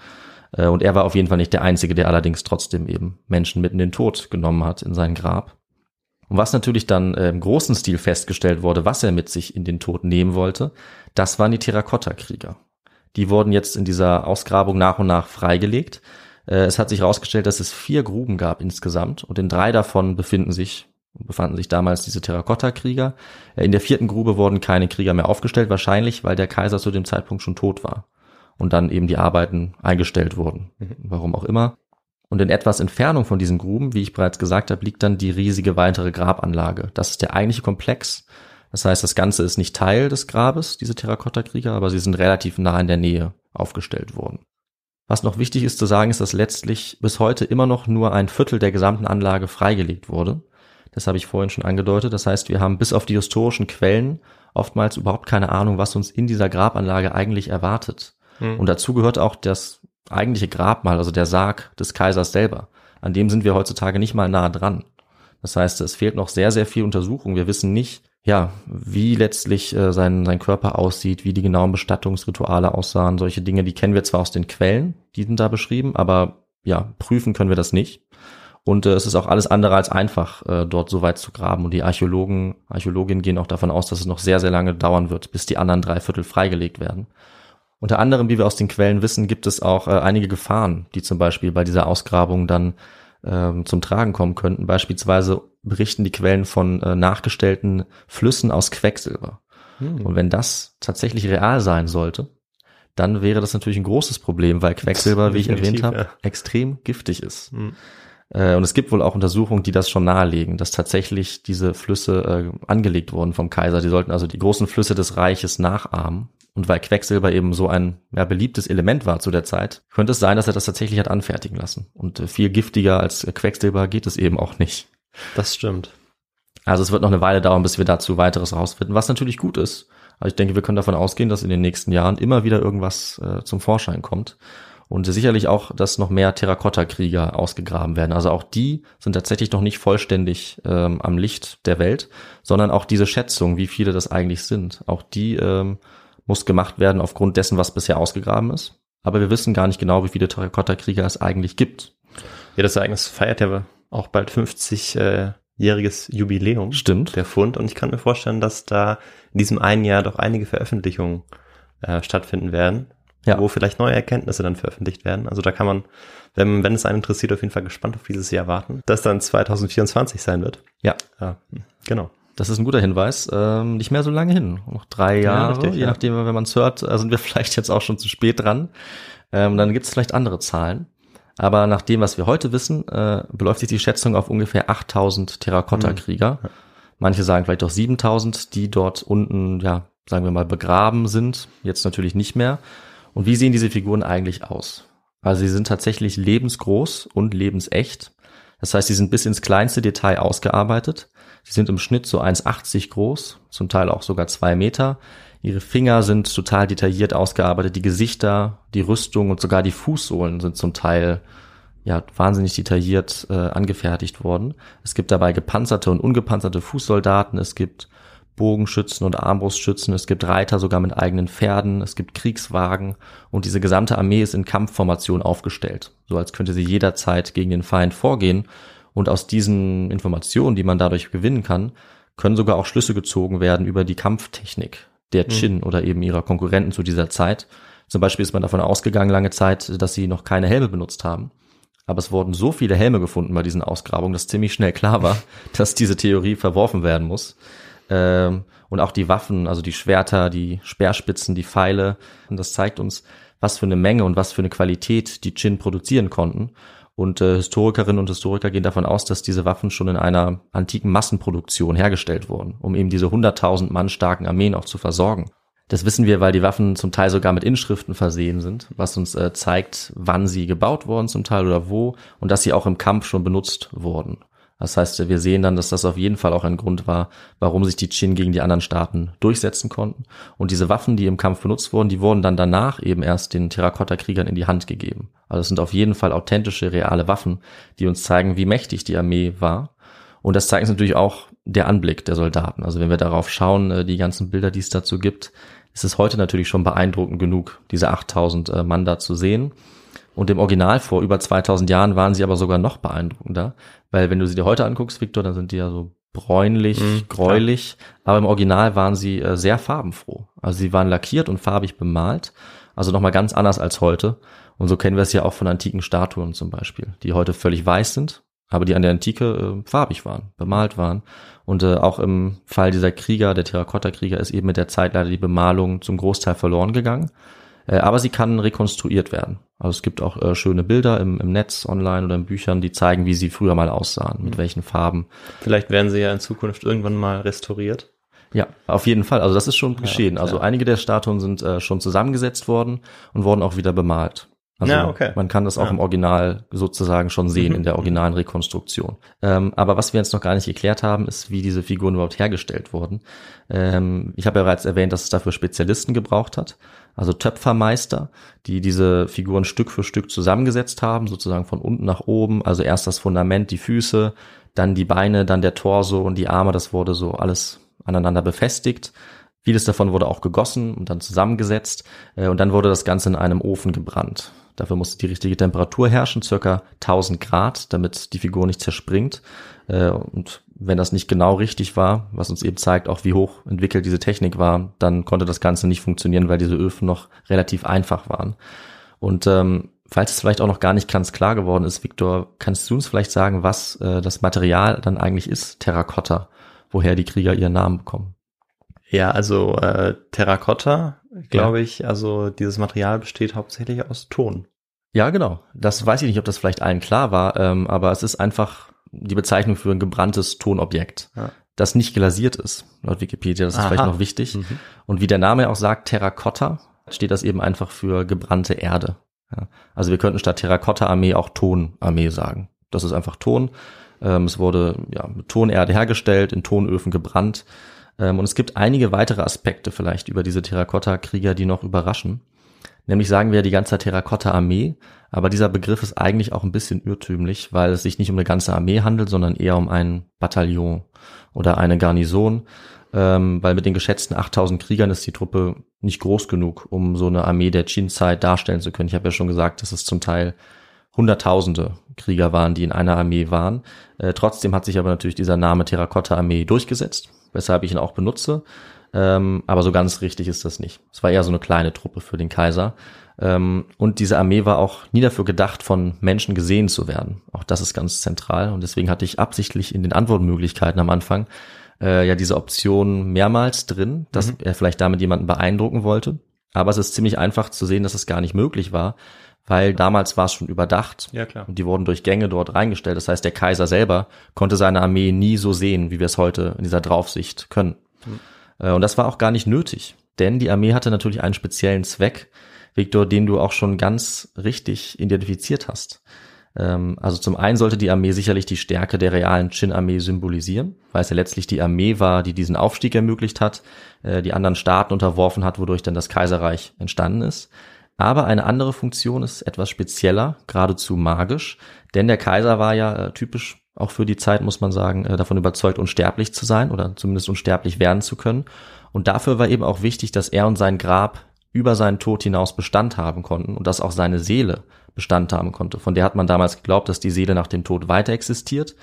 Äh, Und er war auf jeden Fall nicht der Einzige, der allerdings trotzdem eben Menschen mitten in den Tod genommen hat in sein Grab. Und was natürlich dann äh, im großen Stil festgestellt wurde, was er mit sich in den Tod nehmen wollte, das waren die Terrakotta-Krieger. Die wurden jetzt in dieser Ausgrabung nach und nach freigelegt. Äh, Es hat sich herausgestellt, dass es vier Gruben gab insgesamt und in drei davon befinden sich befanden sich damals diese Terrakotta-Krieger. Äh, In der vierten Grube wurden keine Krieger mehr aufgestellt, wahrscheinlich, weil der Kaiser zu dem Zeitpunkt schon tot war und dann eben die Arbeiten eingestellt wurden. Warum auch immer. Und in etwas Entfernung von diesen Gruben, wie ich bereits gesagt habe, liegt dann die riesige weitere Grabanlage. Das ist der eigentliche Komplex. Das heißt, das Ganze ist nicht Teil des Grabes, diese Terrakotta-Krieger, aber sie sind relativ nah in der Nähe aufgestellt worden. Was noch wichtig ist zu sagen, ist, dass letztlich bis heute immer noch nur ein Viertel der gesamten Anlage freigelegt wurde. Das habe ich vorhin schon angedeutet. Das heißt, wir haben bis auf die historischen Quellen oftmals überhaupt keine Ahnung, was uns in dieser Grabanlage eigentlich erwartet. Und dazu gehört auch das eigentliche Grabmal, also der Sarg des Kaisers selber. An dem sind wir heutzutage nicht mal nah dran. Das heißt, es fehlt noch sehr, sehr viel Untersuchung. Wir wissen nicht, ja, wie letztlich äh, sein, sein Körper aussieht, wie die genauen Bestattungsrituale aussahen. Solche Dinge, die kennen wir zwar aus den Quellen, die sind da beschrieben, aber ja, prüfen können wir das nicht. Und äh, es ist auch alles andere als einfach, äh, dort so weit zu graben. Und die Archäologen, Archäologinnen gehen auch davon aus, dass es noch sehr, sehr lange dauern wird, bis die anderen drei Viertel freigelegt werden. Unter anderem, wie wir aus den Quellen wissen, gibt es auch äh, einige Gefahren, die zum Beispiel bei dieser Ausgrabung dann ähm, zum Tragen kommen könnten. Beispielsweise berichten die Quellen von äh, nachgestellten Flüssen aus Quecksilber. Und wenn das tatsächlich real sein sollte, dann wäre das natürlich ein großes Problem, weil Quecksilber, wie ich erwähnt habe, ja. extrem giftig ist. Mhm. Äh, Und es gibt wohl auch Untersuchungen, die das schon nahelegen, dass tatsächlich diese Flüsse äh, angelegt wurden vom Kaiser. Die sollten also die großen Flüsse des Reiches nachahmen und weil Quecksilber eben so ein ja, beliebtes Element war zu der Zeit, könnte es sein, dass er das tatsächlich hat anfertigen lassen. Und äh, viel giftiger als Quecksilber geht es eben auch nicht. Das stimmt. Also es wird noch eine Weile dauern, bis wir dazu weiteres rausfinden, was natürlich gut ist. Aber ich denke, wir können davon ausgehen, dass in den nächsten Jahren immer wieder irgendwas äh, zum Vorschein kommt. Und sicherlich auch, dass noch mehr Terrakotta-Krieger ausgegraben werden. Also auch die sind tatsächlich noch nicht vollständig ähm, am Licht der Welt, sondern auch diese Schätzung, wie viele das eigentlich sind. Auch die ähm, muss gemacht werden aufgrund dessen, was bisher ausgegraben ist. Aber wir wissen gar nicht genau, wie viele Terrakotta-Krieger es eigentlich gibt. Ja, das Ereignis feiert ja auch bald 50 äh, jähriges Jubiläum. Stimmt. Der Fund. Und ich kann mir vorstellen, dass da in diesem einen Jahr doch einige Veröffentlichungen äh, stattfinden werden, ja. wo vielleicht neue Erkenntnisse dann veröffentlicht werden. Also da kann man, wenn, wenn es einen interessiert, auf jeden Fall gespannt auf dieses Jahr warten, das dann 2024 sein wird. Ja. ja genau. Das ist ein guter Hinweis. Ähm, nicht mehr so lange hin. Noch drei Jahre, ja, richtig, je nachdem, wenn man es hört, äh, sind wir vielleicht jetzt auch schon zu spät dran. Ähm, dann gibt es vielleicht andere Zahlen. Aber nach dem, was wir heute wissen, äh, beläuft sich die Schätzung auf ungefähr 8000 Terrakotta-Krieger. Mhm. Manche sagen vielleicht auch 7000, die dort unten, ja, sagen wir mal, begraben sind. Jetzt natürlich nicht mehr. Und wie sehen diese Figuren eigentlich aus? Also sie sind tatsächlich lebensgroß und lebensecht. Das heißt, sie sind bis ins kleinste Detail ausgearbeitet. Sie sind im Schnitt so 1,80 groß, zum Teil auch sogar zwei Meter. Ihre Finger sind total detailliert ausgearbeitet, die Gesichter, die Rüstung und sogar die Fußsohlen sind zum Teil ja wahnsinnig detailliert äh, angefertigt worden. Es gibt dabei gepanzerte und ungepanzerte Fußsoldaten, es gibt Bogenschützen und Armbrustschützen, es gibt Reiter sogar mit eigenen Pferden, es gibt Kriegswagen und diese gesamte Armee ist in Kampfformation aufgestellt, so als könnte sie jederzeit gegen den Feind vorgehen und aus diesen Informationen, die man dadurch gewinnen kann, können sogar auch Schlüsse gezogen werden über die Kampftechnik der Chin mhm. oder eben ihrer Konkurrenten zu dieser Zeit. Zum Beispiel ist man davon ausgegangen lange Zeit, dass sie noch keine Helme benutzt haben. Aber es wurden so viele Helme gefunden bei diesen Ausgrabungen, dass ziemlich schnell klar war, dass diese Theorie verworfen werden muss. Ähm, und auch die Waffen, also die Schwerter, die Speerspitzen, die Pfeile. Und das zeigt uns, was für eine Menge und was für eine Qualität die Chin produzieren konnten. Und äh, Historikerinnen und Historiker gehen davon aus, dass diese Waffen schon in einer antiken Massenproduktion hergestellt wurden, um eben diese 100.000 Mann starken Armeen auch zu versorgen. Das wissen wir, weil die Waffen zum Teil sogar mit Inschriften versehen sind, was uns äh, zeigt, wann sie gebaut wurden zum Teil oder wo und dass sie auch im Kampf schon benutzt wurden. Das heißt, wir sehen dann, dass das auf jeden Fall auch ein Grund war, warum sich die Qin gegen die anderen Staaten durchsetzen konnten. Und diese Waffen, die im Kampf benutzt wurden, die wurden dann danach eben erst den Terrakotta-Kriegern in die Hand gegeben. Also es sind auf jeden Fall authentische, reale Waffen, die uns zeigen, wie mächtig die Armee war. Und das zeigt uns natürlich auch der Anblick der Soldaten. Also wenn wir darauf schauen, äh, die ganzen Bilder, die es dazu gibt, ist es heute natürlich schon beeindruckend genug, diese 8000 äh, Mann da zu sehen. Und im Original vor über 2000 Jahren waren sie aber sogar noch beeindruckender, weil wenn du sie dir heute anguckst, Victor, dann sind die ja so bräunlich, mhm, gräulich, klar. aber im Original waren sie äh, sehr farbenfroh. Also sie waren lackiert und farbig bemalt, also nochmal ganz anders als heute. Und so kennen wir es ja auch von antiken Statuen zum Beispiel, die heute völlig weiß sind, aber die an der Antike äh, farbig waren, bemalt waren. Und äh, auch im Fall dieser Krieger, der Terrakotta-Krieger, ist eben mit der Zeit leider die Bemalung zum Großteil verloren gegangen. Äh, aber sie kann rekonstruiert werden. Also es gibt auch äh, schöne Bilder im, im Netz, online oder in Büchern, die zeigen, wie sie früher mal aussahen, mit mhm. welchen Farben. Vielleicht werden sie ja in Zukunft irgendwann mal restauriert. Ja, auf jeden Fall. Also das ist schon geschehen. Ja, also ja. einige der Statuen sind äh, schon zusammengesetzt worden und wurden auch wieder bemalt. Also ja, okay. man kann das auch ja. im Original sozusagen schon sehen, mhm. in der originalen Rekonstruktion. Ähm, aber was wir jetzt noch gar nicht geklärt haben, ist, wie diese Figuren überhaupt hergestellt wurden. Ähm, ich habe ja bereits erwähnt, dass es dafür Spezialisten gebraucht hat, also Töpfermeister, die diese Figuren Stück für Stück zusammengesetzt haben, sozusagen von unten nach oben. Also erst das Fundament, die Füße, dann die Beine, dann der Torso und die Arme. Das wurde so alles aneinander befestigt. Vieles davon wurde auch gegossen und dann zusammengesetzt äh, und dann wurde das Ganze in einem Ofen gebrannt. Dafür musste die richtige Temperatur herrschen, circa 1000 Grad, damit die Figur nicht zerspringt. Äh, und wenn das nicht genau richtig war, was uns eben zeigt, auch wie hoch entwickelt diese Technik war, dann konnte das Ganze nicht funktionieren, weil diese Öfen noch relativ einfach waren. Und ähm, falls es vielleicht auch noch gar nicht ganz klar geworden ist, Victor, kannst du uns vielleicht sagen, was äh, das Material dann eigentlich ist, Terrakotta, woher die Krieger ihren Namen bekommen? Ja, also äh, Terrakotta, glaube ja. ich, also dieses Material besteht hauptsächlich aus Ton. Ja, genau. Das weiß ich nicht, ob das vielleicht allen klar war, ähm, aber es ist einfach die Bezeichnung für ein gebranntes Tonobjekt. Ja. das nicht glasiert ist. Laut Wikipedia, das ist Aha. vielleicht noch wichtig. Und wie der Name auch sagt, Terrakotta, steht das eben einfach für gebrannte Erde. Ja. Also wir könnten statt Terrakotta-Armee auch Tonarmee sagen. Das ist einfach Ton. Ähm, es wurde ja, mit Tonerde hergestellt, in Tonöfen gebrannt. Ähm, und es gibt einige weitere Aspekte vielleicht über diese Terrakotta-Krieger, die noch überraschen. Nämlich sagen wir die ganze Terrakotta-Armee, aber dieser Begriff ist eigentlich auch ein bisschen irrtümlich, weil es sich nicht um eine ganze Armee handelt, sondern eher um ein Bataillon oder eine Garnison, ähm, weil mit den geschätzten 8000 Kriegern ist die Truppe nicht groß genug, um so eine Armee der Qin-Zeit darstellen zu können. Ich habe ja schon gesagt, dass es zum Teil Hunderttausende Krieger waren, die in einer Armee waren. Äh, trotzdem hat sich aber natürlich dieser Name Terrakotta-Armee durchgesetzt, weshalb ich ihn auch benutze. Ähm, aber so ganz richtig ist das nicht. Es war eher so eine kleine Truppe für den Kaiser. Ähm, und diese Armee war auch nie dafür gedacht, von Menschen gesehen zu werden. Auch das ist ganz zentral. Und deswegen hatte ich absichtlich in den Antwortmöglichkeiten am Anfang äh, ja diese Option mehrmals drin, dass er vielleicht damit jemanden beeindrucken wollte. Aber es ist ziemlich einfach zu sehen, dass es gar nicht möglich war, weil damals war es schon überdacht. Ja, klar. Und die wurden durch Gänge dort reingestellt. Das heißt, der Kaiser selber konnte seine Armee nie so sehen, wie wir es heute in dieser Draufsicht können. Äh, Und das war auch gar nicht nötig, denn die Armee hatte natürlich einen speziellen Zweck, Viktor, den du auch schon ganz richtig identifiziert hast. Ähm, Also zum einen sollte die Armee sicherlich die Stärke der realen Qin-Armee symbolisieren, weil es ja letztlich die Armee war, die diesen Aufstieg ermöglicht hat, äh, die anderen Staaten unterworfen hat, wodurch dann das Kaiserreich entstanden ist. Aber eine andere Funktion ist etwas spezieller, geradezu magisch, denn der Kaiser war ja äh, typisch auch für die Zeit, muss man sagen, äh, davon überzeugt, unsterblich zu sein oder zumindest unsterblich werden zu können. Und dafür war eben auch wichtig, dass er und sein Grab über seinen Tod hinaus Bestand haben konnten und dass auch seine Seele Bestand haben konnte. Von der hat man damals geglaubt, dass die Seele nach dem Tod weiter existiert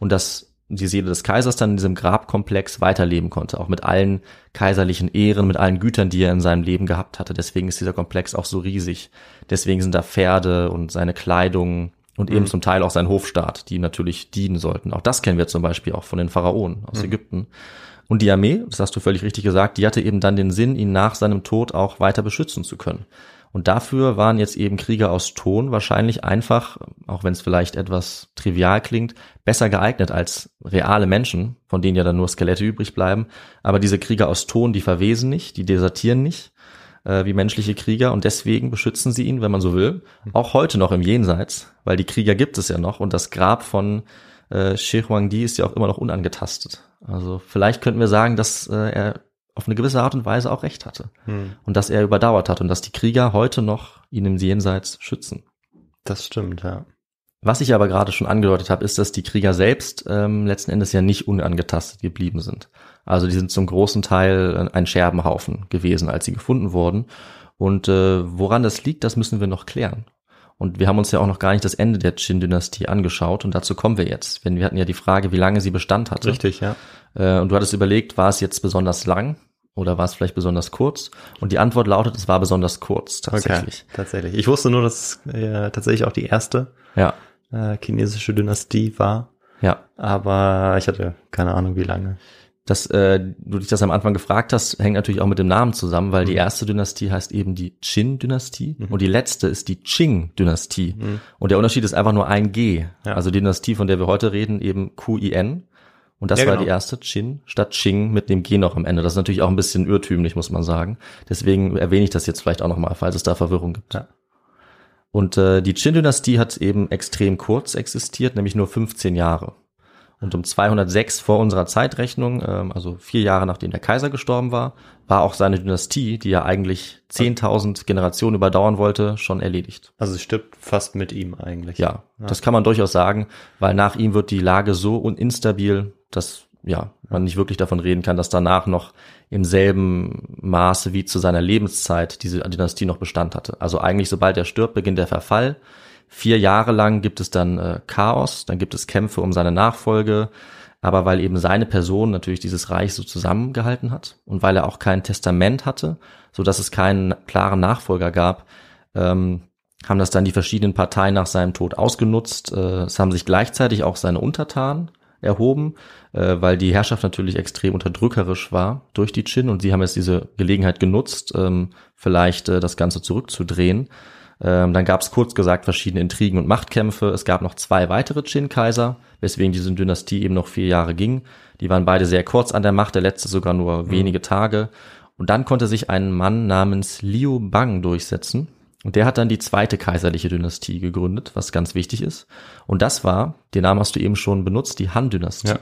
und dass die Seele des Kaisers dann in diesem Grabkomplex weiterleben konnte, auch mit allen kaiserlichen Ehren, mit allen Gütern, die er in seinem Leben gehabt hatte. Deswegen ist dieser Komplex auch so riesig. Deswegen sind da Pferde und seine Kleidung und eben zum Teil auch sein Hofstaat, die ihm natürlich dienen sollten. Auch das kennen wir zum Beispiel auch von den Pharaonen aus Ägypten. Und die Armee, das hast du völlig richtig gesagt, die hatte eben dann den Sinn, ihn nach seinem Tod auch weiter beschützen zu können. Und dafür waren jetzt eben Krieger aus Ton wahrscheinlich einfach, auch wenn es vielleicht etwas trivial klingt, besser geeignet als reale Menschen, von denen ja dann nur Skelette übrig bleiben. Aber diese Krieger aus Ton, die verwesen nicht, die desertieren nicht äh, wie menschliche Krieger und deswegen beschützen sie ihn, wenn man so will, auch heute noch im Jenseits, weil die Krieger gibt es ja noch und das Grab von äh, Shi Huangdi ist ja auch immer noch unangetastet. Also vielleicht könnten wir sagen, dass äh, er auf eine gewisse Art und Weise auch recht hatte und dass er überdauert hat und dass die Krieger heute noch ihn im Jenseits schützen. Das stimmt, ja. Was ich aber gerade schon angedeutet habe, ist, dass die Krieger selbst ähm, letzten Endes ja nicht unangetastet geblieben sind. Also die sind zum großen Teil ein Scherbenhaufen gewesen, als sie gefunden wurden. Und äh, woran das liegt, das müssen wir noch klären. Und wir haben uns ja auch noch gar nicht das Ende der Qin-Dynastie angeschaut und dazu kommen wir jetzt. Denn wir hatten ja die Frage, wie lange sie Bestand hatte. Richtig, ja. Äh, und du hattest überlegt, war es jetzt besonders lang oder war es vielleicht besonders kurz? Und die Antwort lautet, es war besonders kurz tatsächlich. Okay, tatsächlich. Ich wusste nur, dass es äh, tatsächlich auch die erste Ja, äh, chinesische Dynastie war, ja. aber ich hatte keine Ahnung, wie lange. Dass äh, du dich das am Anfang gefragt hast, hängt natürlich auch mit dem Namen zusammen, weil die erste Dynastie heißt eben die Qin-Dynastie und die letzte ist die Qing-Dynastie. Und der Unterschied ist einfach nur ein G. Ja. Also die Dynastie, von der wir heute reden, eben Q-I-N. Und das Ja, war genau. die erste Qin statt Qing mit dem G noch am Ende. Das ist natürlich auch ein bisschen irrtümlich, muss man sagen. Deswegen erwähne ich das jetzt vielleicht auch nochmal, falls es da Verwirrung gibt. Ja. Und äh, die Qin-Dynastie hat eben extrem kurz existiert, nämlich nur 15 Jahre. Und um 206 vor unserer Zeitrechnung, ähm, also vier Jahre nachdem der Kaiser gestorben war, war auch seine Dynastie, die ja eigentlich 10.000 Generationen überdauern wollte, schon erledigt. Also es stirbt fast mit ihm eigentlich. Ja, das kann man durchaus sagen, weil nach ihm wird die Lage so uninstabil, dass ja man nicht wirklich davon reden kann, dass danach noch im selben Maße wie zu seiner Lebenszeit diese Dynastie noch Bestand hatte. Also eigentlich sobald er stirbt, beginnt der Verfall. Vier Jahre lang gibt es dann äh, Chaos, dann gibt es Kämpfe um seine Nachfolge, aber weil eben seine Person natürlich dieses Reich so zusammengehalten hat und weil er auch kein Testament hatte, so dass es keinen klaren Nachfolger gab, ähm, haben das dann die verschiedenen Parteien nach seinem Tod ausgenutzt. Äh, es haben sich gleichzeitig auch seine Untertanen erhoben, äh, weil die Herrschaft natürlich extrem unterdrückerisch war durch die Qin und sie haben jetzt diese Gelegenheit genutzt, ähm, vielleicht äh, das Ganze zurückzudrehen. Ähm, dann gab es kurz gesagt verschiedene Intrigen und Machtkämpfe. Es gab noch zwei weitere Qin-Kaiser, weswegen diese Dynastie eben noch vier Jahre ging. Die waren beide sehr kurz an der Macht, der letzte sogar nur mhm. wenige Tage. Und dann konnte sich ein Mann namens Liu Bang durchsetzen. Und der hat dann die zweite kaiserliche Dynastie gegründet, was ganz wichtig ist. Und das war, den Namen hast du eben schon benutzt, die Han-Dynastie. Ja.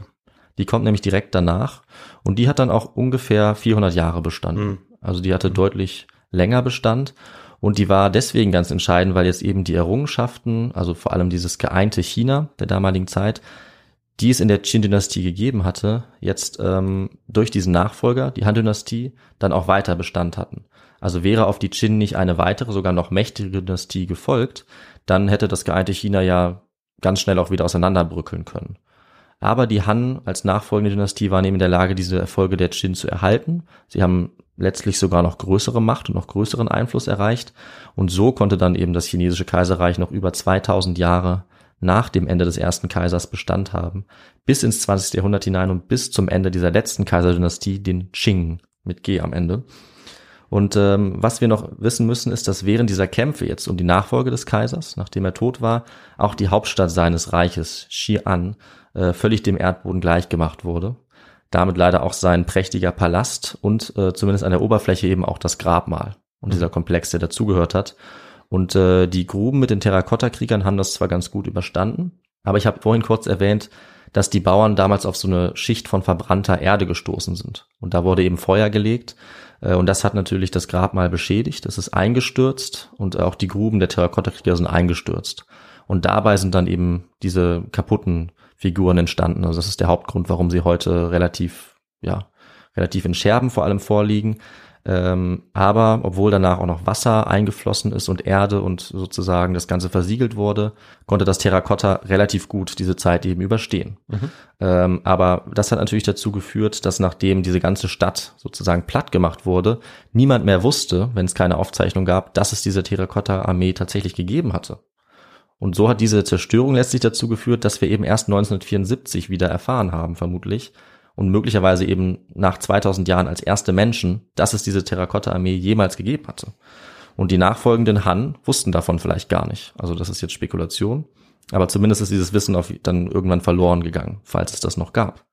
Die kommt nämlich direkt danach. Und die hat dann auch ungefähr 400 Jahre bestanden. Mhm. Also die hatte mhm. deutlich länger Bestand. Und die war deswegen ganz entscheidend, weil jetzt eben die Errungenschaften, also vor allem dieses geeinte China der damaligen Zeit, die es in der Qin-Dynastie gegeben hatte, jetzt ähm, durch diesen Nachfolger, die Han-Dynastie, dann auch weiter Bestand hatten. Also wäre auf die Qin nicht eine weitere, sogar noch mächtige Dynastie gefolgt, dann hätte das geeinte China ja ganz schnell auch wieder auseinanderbrückeln können. Aber die Han als nachfolgende Dynastie waren eben in der Lage, diese Erfolge der Qin zu erhalten. Sie haben letztlich sogar noch größere Macht und noch größeren Einfluss erreicht. Und so konnte dann eben das chinesische Kaiserreich noch über 2000 Jahre nach dem Ende des ersten Kaisers Bestand haben, bis ins 20. Jahrhundert hinein und bis zum Ende dieser letzten Kaiserdynastie, den Qing mit G am Ende. Und ähm, was wir noch wissen müssen, ist, dass während dieser Kämpfe jetzt um die Nachfolge des Kaisers, nachdem er tot war, auch die Hauptstadt seines Reiches, Xi'an, äh, völlig dem Erdboden gleichgemacht wurde damit leider auch sein prächtiger Palast und äh, zumindest an der Oberfläche eben auch das Grabmal und dieser Komplex, der dazugehört hat. Und äh, die Gruben mit den Terrakotta-Kriegern haben das zwar ganz gut überstanden, aber ich habe vorhin kurz erwähnt, dass die Bauern damals auf so eine Schicht von verbrannter Erde gestoßen sind. Und da wurde eben Feuer gelegt. Äh, und das hat natürlich das Grabmal beschädigt. Es ist eingestürzt und auch die Gruben der Terrakotta-Krieger sind eingestürzt. Und dabei sind dann eben diese kaputten Figuren entstanden. Also das ist der Hauptgrund, warum sie heute relativ, ja, relativ in Scherben vor allem vorliegen. Ähm, aber obwohl danach auch noch Wasser eingeflossen ist und Erde und sozusagen das Ganze versiegelt wurde, konnte das Terrakotta relativ gut diese Zeit eben überstehen. Mhm. Ähm, aber das hat natürlich dazu geführt, dass nachdem diese ganze Stadt sozusagen platt gemacht wurde, niemand mehr wusste, wenn es keine Aufzeichnung gab, dass es diese Terrakotta-Armee tatsächlich gegeben hatte. Und so hat diese Zerstörung letztlich dazu geführt, dass wir eben erst 1974 wieder erfahren haben, vermutlich, und möglicherweise eben nach 2000 Jahren als erste Menschen, dass es diese Terrakotta-Armee jemals gegeben hatte. Und die nachfolgenden Han wussten davon vielleicht gar nicht. Also das ist jetzt Spekulation. Aber zumindest ist dieses Wissen auf, dann irgendwann verloren gegangen, falls es das noch gab.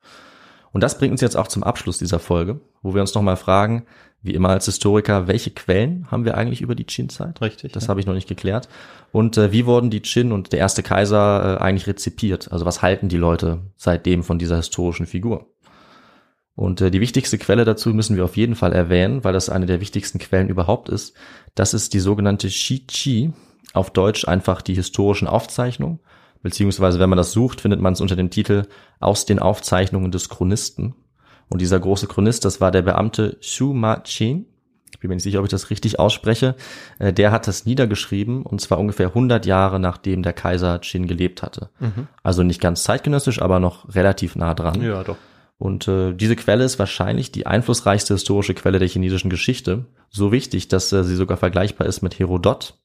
Und das bringt uns jetzt auch zum Abschluss dieser Folge, wo wir uns nochmal fragen, wie immer als Historiker, welche Quellen haben wir eigentlich über die Qin-Zeit? Richtig. Das ja. habe ich noch nicht geklärt. Und äh, wie wurden die Qin und der erste Kaiser äh, eigentlich rezipiert? Also was halten die Leute seitdem von dieser historischen Figur? Und äh, die wichtigste Quelle dazu müssen wir auf jeden Fall erwähnen, weil das eine der wichtigsten Quellen überhaupt ist. Das ist die sogenannte Shi-Chi, auf Deutsch einfach die historischen Aufzeichnungen. Beziehungsweise, wenn man das sucht, findet man es unter dem Titel Aus den Aufzeichnungen des Chronisten. Und dieser große Chronist, das war der Beamte Xu Ma Chen. Ich bin mir nicht sicher, ob ich das richtig ausspreche. Äh, der hat das niedergeschrieben und zwar ungefähr 100 Jahre nachdem der Kaiser Qin gelebt hatte. Mhm. Also nicht ganz zeitgenössisch, aber noch relativ nah dran. Ja, doch. Und äh, diese Quelle ist wahrscheinlich die einflussreichste historische Quelle der chinesischen Geschichte. So wichtig, dass äh, sie sogar vergleichbar ist mit Herodot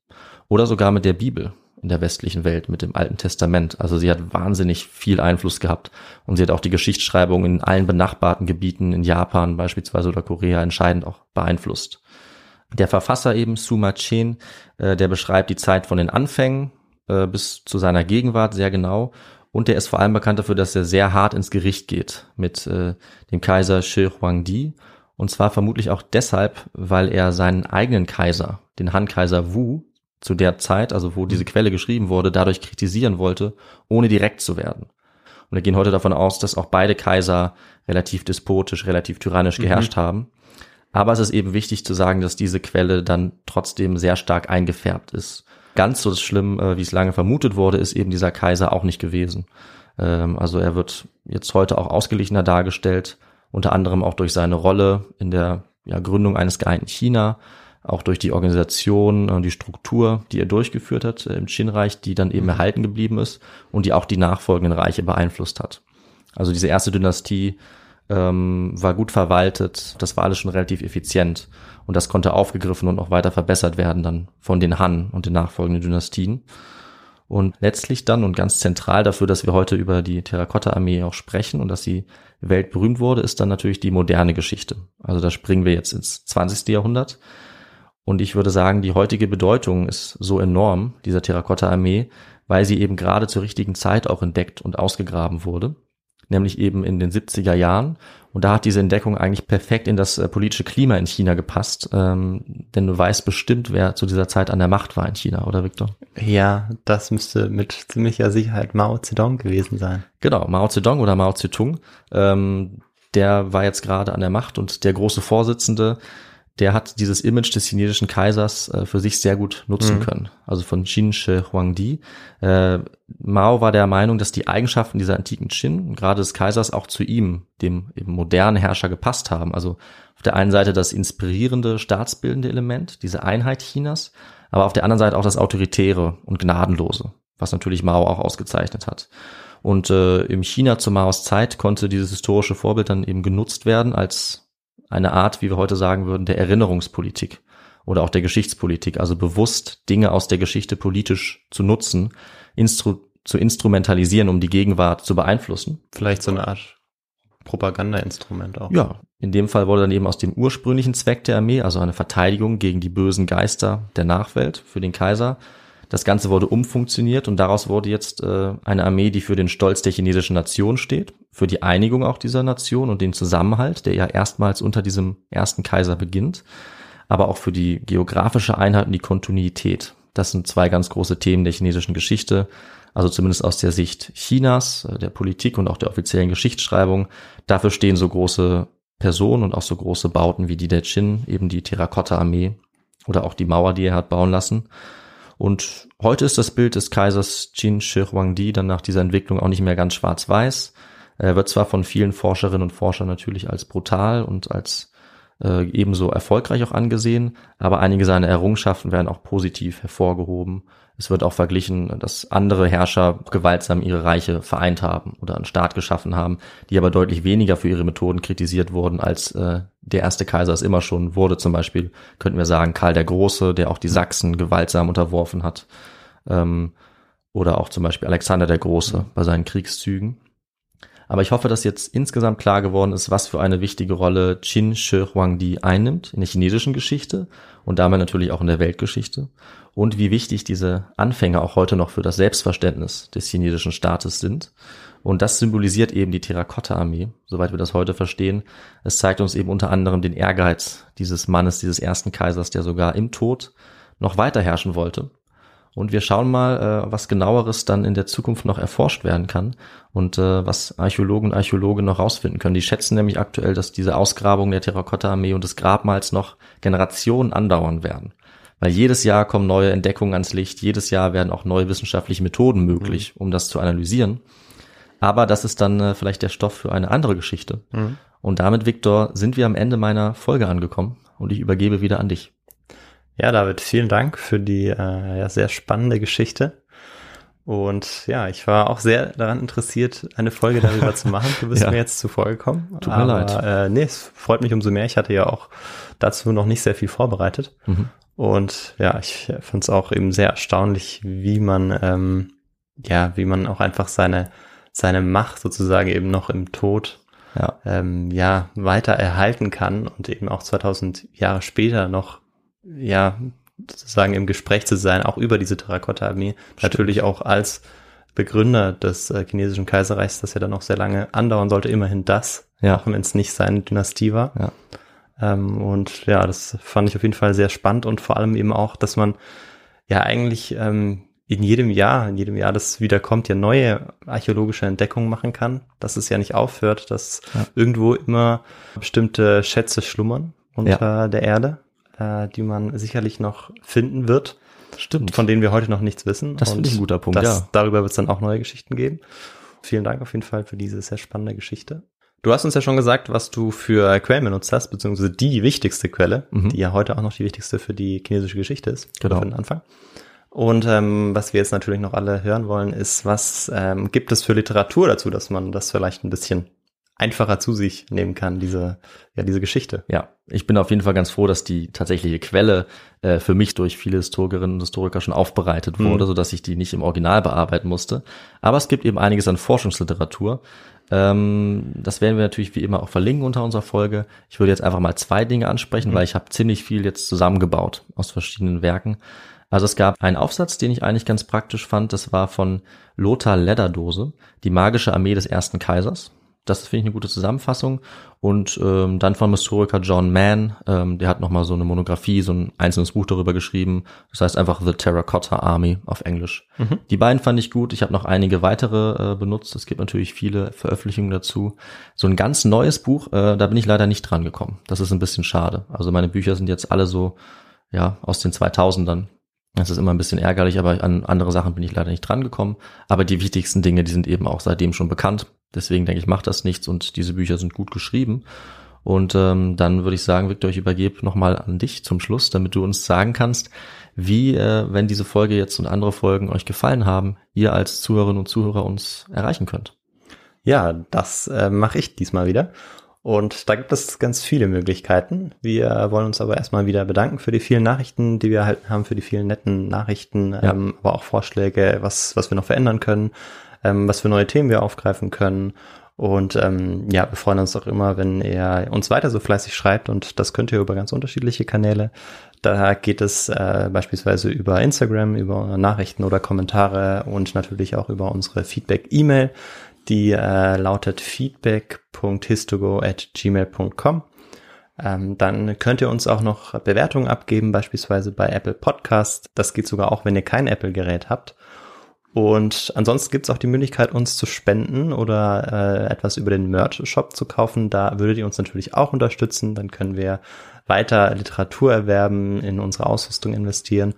oder sogar mit der Bibel in der westlichen Welt mit dem Alten Testament. Also sie hat wahnsinnig viel Einfluss gehabt und sie hat auch die Geschichtsschreibung in allen benachbarten Gebieten in Japan beispielsweise oder Korea entscheidend auch beeinflusst. Der Verfasser eben Suma Chen, äh, der beschreibt die Zeit von den Anfängen äh, bis zu seiner Gegenwart sehr genau und der ist vor allem bekannt dafür, dass er sehr hart ins Gericht geht mit äh, dem Kaiser Shi Huangdi und zwar vermutlich auch deshalb, weil er seinen eigenen Kaiser, den Han-Kaiser Wu, zu der Zeit, also wo diese Quelle geschrieben wurde, dadurch kritisieren wollte, ohne direkt zu werden. Und wir gehen heute davon aus, dass auch beide Kaiser relativ despotisch, relativ tyrannisch mhm. geherrscht haben. Aber es ist eben wichtig zu sagen, dass diese Quelle dann trotzdem sehr stark eingefärbt ist. Ganz so schlimm, äh, wie es lange vermutet wurde, ist eben dieser Kaiser auch nicht gewesen. Ähm, also er wird jetzt heute auch ausgeglichener dargestellt, unter anderem auch durch seine Rolle in der ja, Gründung eines geeinten China, auch durch die Organisation und die Struktur, die er durchgeführt hat äh, im Qin-Reich, die dann eben erhalten geblieben ist und die auch die nachfolgenden Reiche beeinflusst hat. Also diese erste Dynastie ähm, war gut verwaltet, das war alles schon relativ effizient und das konnte aufgegriffen und auch weiter verbessert werden dann von den Han und den nachfolgenden Dynastien. Und letztlich dann und ganz zentral dafür, dass wir heute über die Terrakotta-Armee auch sprechen und dass sie weltberühmt wurde, ist dann natürlich die moderne Geschichte. Also da springen wir jetzt ins 20. Jahrhundert Und ich würde sagen, die heutige Bedeutung ist so enorm, dieser Terrakotta-Armee, weil sie eben gerade zur richtigen Zeit auch entdeckt und ausgegraben wurde, nämlich eben in den 70er Jahren. Und da hat diese Entdeckung eigentlich perfekt in das äh, politische Klima in China gepasst, ähm, denn du weißt bestimmt, wer zu dieser Zeit an der Macht war in China, oder Victor? Ja, das müsste mit ziemlicher Sicherheit Mao Zedong gewesen sein. Genau, Mao Zedong oder Mao Zedong, ähm, der war jetzt gerade an der Macht und der große Vorsitzende der hat dieses Image des chinesischen Kaisers äh, für sich sehr gut nutzen mhm. können. Also von Qin Shi Huangdi. Äh, Mao war der Meinung, dass die Eigenschaften dieser antiken Qin, gerade des Kaisers, auch zu ihm, dem eben modernen Herrscher, gepasst haben. Also auf der einen Seite das inspirierende, staatsbildende Element, diese Einheit Chinas, aber auf der anderen Seite auch das autoritäre und gnadenlose, was natürlich Mao auch ausgezeichnet hat. Und äh, im China zu Maos Zeit konnte dieses historische Vorbild dann eben genutzt werden als eine Art, wie wir heute sagen würden, der Erinnerungspolitik oder auch der Geschichtspolitik, also bewusst Dinge aus der Geschichte politisch zu nutzen, instru zu instrumentalisieren, um die Gegenwart zu beeinflussen. Vielleicht so eine Art Propagandainstrument auch. Ja, in dem Fall wurde dann eben aus dem ursprünglichen Zweck der Armee, also eine Verteidigung gegen die bösen Geister der Nachwelt für den Kaiser, das Ganze wurde umfunktioniert und daraus wurde jetzt äh, eine Armee, die für den Stolz der chinesischen Nation steht, für die Einigung auch dieser Nation und den Zusammenhalt, der ja erstmals unter diesem ersten Kaiser beginnt, aber auch für die geografische Einheit und die Kontinuität. Das sind zwei ganz große Themen der chinesischen Geschichte, also zumindest aus der Sicht Chinas, äh, der Politik und auch der offiziellen Geschichtsschreibung. Dafür stehen so große Personen und auch so große Bauten wie die der Qin, eben die Terrakotta-Armee oder auch die Mauer, die er hat bauen lassen. Und heute ist das Bild des Kaisers Qin Shi Huangdi dann nach dieser Entwicklung auch nicht mehr ganz schwarz-weiß. Er wird zwar von vielen Forscherinnen und Forschern natürlich als brutal und als äh, ebenso erfolgreich auch angesehen, aber einige seiner Errungenschaften werden auch positiv hervorgehoben es wird auch verglichen, dass andere Herrscher gewaltsam ihre Reiche vereint haben oder einen Staat geschaffen haben, die aber deutlich weniger für ihre Methoden kritisiert wurden, als äh, der erste Kaiser es immer schon wurde. Zum Beispiel könnten wir sagen Karl der Große, der auch die Sachsen gewaltsam unterworfen hat. Ähm, oder auch zum Beispiel Alexander der Große bei seinen Kriegszügen. Aber ich hoffe, dass jetzt insgesamt klar geworden ist, was für eine wichtige Rolle Qin Shi Huangdi einnimmt in der chinesischen Geschichte und damit natürlich auch in der Weltgeschichte und wie wichtig diese Anfänge auch heute noch für das Selbstverständnis des chinesischen Staates sind. Und das symbolisiert eben die Terrakotta-Armee, soweit wir das heute verstehen. Es zeigt uns eben unter anderem den Ehrgeiz dieses Mannes, dieses ersten Kaisers, der sogar im Tod noch weiter herrschen wollte. Und wir schauen mal, äh, was genaueres dann in der Zukunft noch erforscht werden kann und äh, was Archäologen und Archäologen noch rausfinden können. Die schätzen nämlich aktuell, dass diese Ausgrabung der Terrakotta-Armee und des Grabmals noch Generationen andauern werden. Weil jedes Jahr kommen neue Entdeckungen ans Licht, jedes Jahr werden auch neue wissenschaftliche Methoden möglich, mhm. um das zu analysieren. Aber das ist dann äh, vielleicht der Stoff für eine andere Geschichte. Mhm. Und damit, Viktor, sind wir am Ende meiner Folge angekommen und ich übergebe wieder an dich. Ja, David, vielen Dank für die äh, ja, sehr spannende Geschichte. Und ja, ich war auch sehr daran interessiert, eine Folge darüber zu machen. Du bist ja. mir jetzt zuvor gekommen. Tut mir Aber, leid. Äh, nee, es freut mich umso mehr. Ich hatte ja auch dazu noch nicht sehr viel vorbereitet. Mhm. Und ja, ich fand es auch eben sehr erstaunlich, wie man, ähm, ja, wie man auch einfach seine, seine Macht sozusagen eben noch im Tod ja. Ähm, ja, weiter erhalten kann und eben auch 2000 Jahre später noch, ja, sozusagen im Gespräch zu sein, auch über diese Terrakotta-Armee, natürlich auch als Begründer des äh, chinesischen Kaiserreichs, das ja dann noch sehr lange andauern sollte, immerhin das, ja. auch wenn es nicht seine Dynastie war. Ja. Ähm, und ja, das fand ich auf jeden Fall sehr spannend und vor allem eben auch, dass man ja eigentlich ähm, in jedem Jahr, in jedem Jahr, das wiederkommt, ja neue archäologische Entdeckungen machen kann, dass es ja nicht aufhört, dass ja. irgendwo immer bestimmte Schätze schlummern unter ja. der Erde, äh, die man sicherlich noch finden wird. Stimmt. Von denen wir heute noch nichts wissen. Das finde ich ein guter Punkt, das, ja. Darüber wird es dann auch neue Geschichten geben. Vielen Dank auf jeden Fall für diese sehr spannende Geschichte. Du hast uns ja schon gesagt, was du für Quellen benutzt hast, beziehungsweise die wichtigste Quelle, mhm. die ja heute auch noch die wichtigste für die chinesische Geschichte ist, genau. für den Anfang. Und ähm, was wir jetzt natürlich noch alle hören wollen, ist, was ähm, gibt es für Literatur dazu, dass man das vielleicht ein bisschen einfacher zu sich nehmen kann, diese, ja, diese Geschichte. Ja, ich bin auf jeden Fall ganz froh, dass die tatsächliche Quelle äh, für mich durch viele Historikerinnen und Historiker schon aufbereitet wurde, Mhm. so dass ich die nicht im Original bearbeiten musste. Aber es gibt eben einiges an Forschungsliteratur. Ähm, das werden wir natürlich wie immer auch verlinken unter unserer Folge. Ich würde jetzt einfach mal zwei Dinge ansprechen, Mhm. weil ich habe ziemlich viel jetzt zusammengebaut aus verschiedenen Werken. Also es gab einen Aufsatz, den ich eigentlich ganz praktisch fand. Das war von Lothar Ledderdose, die magische Armee des ersten Kaisers. Das finde ich eine gute Zusammenfassung. Und ähm, dann vom Historiker John Mann, ähm, der hat nochmal so eine Monographie, so ein einzelnes Buch darüber geschrieben. Das heißt einfach The Terracotta Army auf Englisch. Die beiden fand ich gut. Ich habe noch einige weitere äh, benutzt. Es gibt natürlich viele Veröffentlichungen dazu. So ein ganz neues Buch, äh, da bin ich leider nicht dran gekommen. Das ist ein bisschen schade. Also meine Bücher sind jetzt alle so, ja, aus den 2000ern. Das ist immer ein bisschen ärgerlich, aber an andere Sachen bin ich leider nicht dran gekommen. Aber die wichtigsten Dinge, die sind eben auch seitdem schon bekannt. Deswegen denke ich, macht das nichts und diese Bücher sind gut geschrieben. Und ähm, dann würde ich sagen, Victor, ich übergebe nochmal an dich zum Schluss, damit du uns sagen kannst, wie, äh, wenn diese Folge jetzt und andere Folgen euch gefallen haben, ihr als Zuhörerinnen und Zuhörer uns erreichen könnt. Ja, das äh, mache ich diesmal wieder. Und da gibt es ganz viele Möglichkeiten. Wir wollen uns aber erstmal wieder bedanken für die vielen Nachrichten, die wir erhalten haben, für die vielen netten Nachrichten, ähm, aber auch Vorschläge, was, was wir noch verändern können, ähm, was für neue Themen wir aufgreifen können. Und ähm, ja, wir freuen uns auch immer, wenn ihr uns weiter so fleißig schreibt und das könnt ihr über ganz unterschiedliche Kanäle. Da geht es äh, beispielsweise über Instagram, über Nachrichten oder Kommentare und natürlich auch über unsere Feedback-E-Mail. Die äh, lautet feedback.histogo at gmail.com. Ähm, dann könnt ihr uns auch noch Bewertungen abgeben, beispielsweise bei Apple Podcast. Das geht sogar auch, wenn ihr kein Apple-Gerät habt. Und ansonsten gibt es auch die Möglichkeit, uns zu spenden oder äh, etwas über den Merch-Shop zu kaufen. Da würdet ihr uns natürlich auch unterstützen. Dann können wir weiter Literatur erwerben, in unsere Ausrüstung investieren.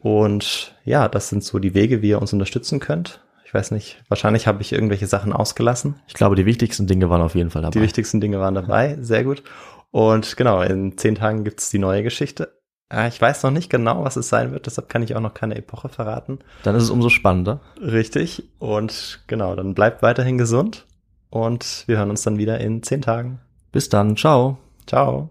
Und ja, das sind so die Wege, wie ihr uns unterstützen könnt. Ich weiß nicht, wahrscheinlich habe ich irgendwelche Sachen ausgelassen. Ich glaube, die wichtigsten Dinge waren auf jeden Fall dabei. Die wichtigsten Dinge waren dabei, sehr gut. Und genau, in zehn Tagen gibt's die neue Geschichte. Äh, Ich weiß noch nicht genau, was es sein wird, deshalb kann ich auch noch keine Epoche verraten. Dann ist es umso spannender. Richtig. Und genau, dann bleibt weiterhin gesund und wir hören uns dann wieder in zehn Tagen. Bis dann. Ciao. Ciao.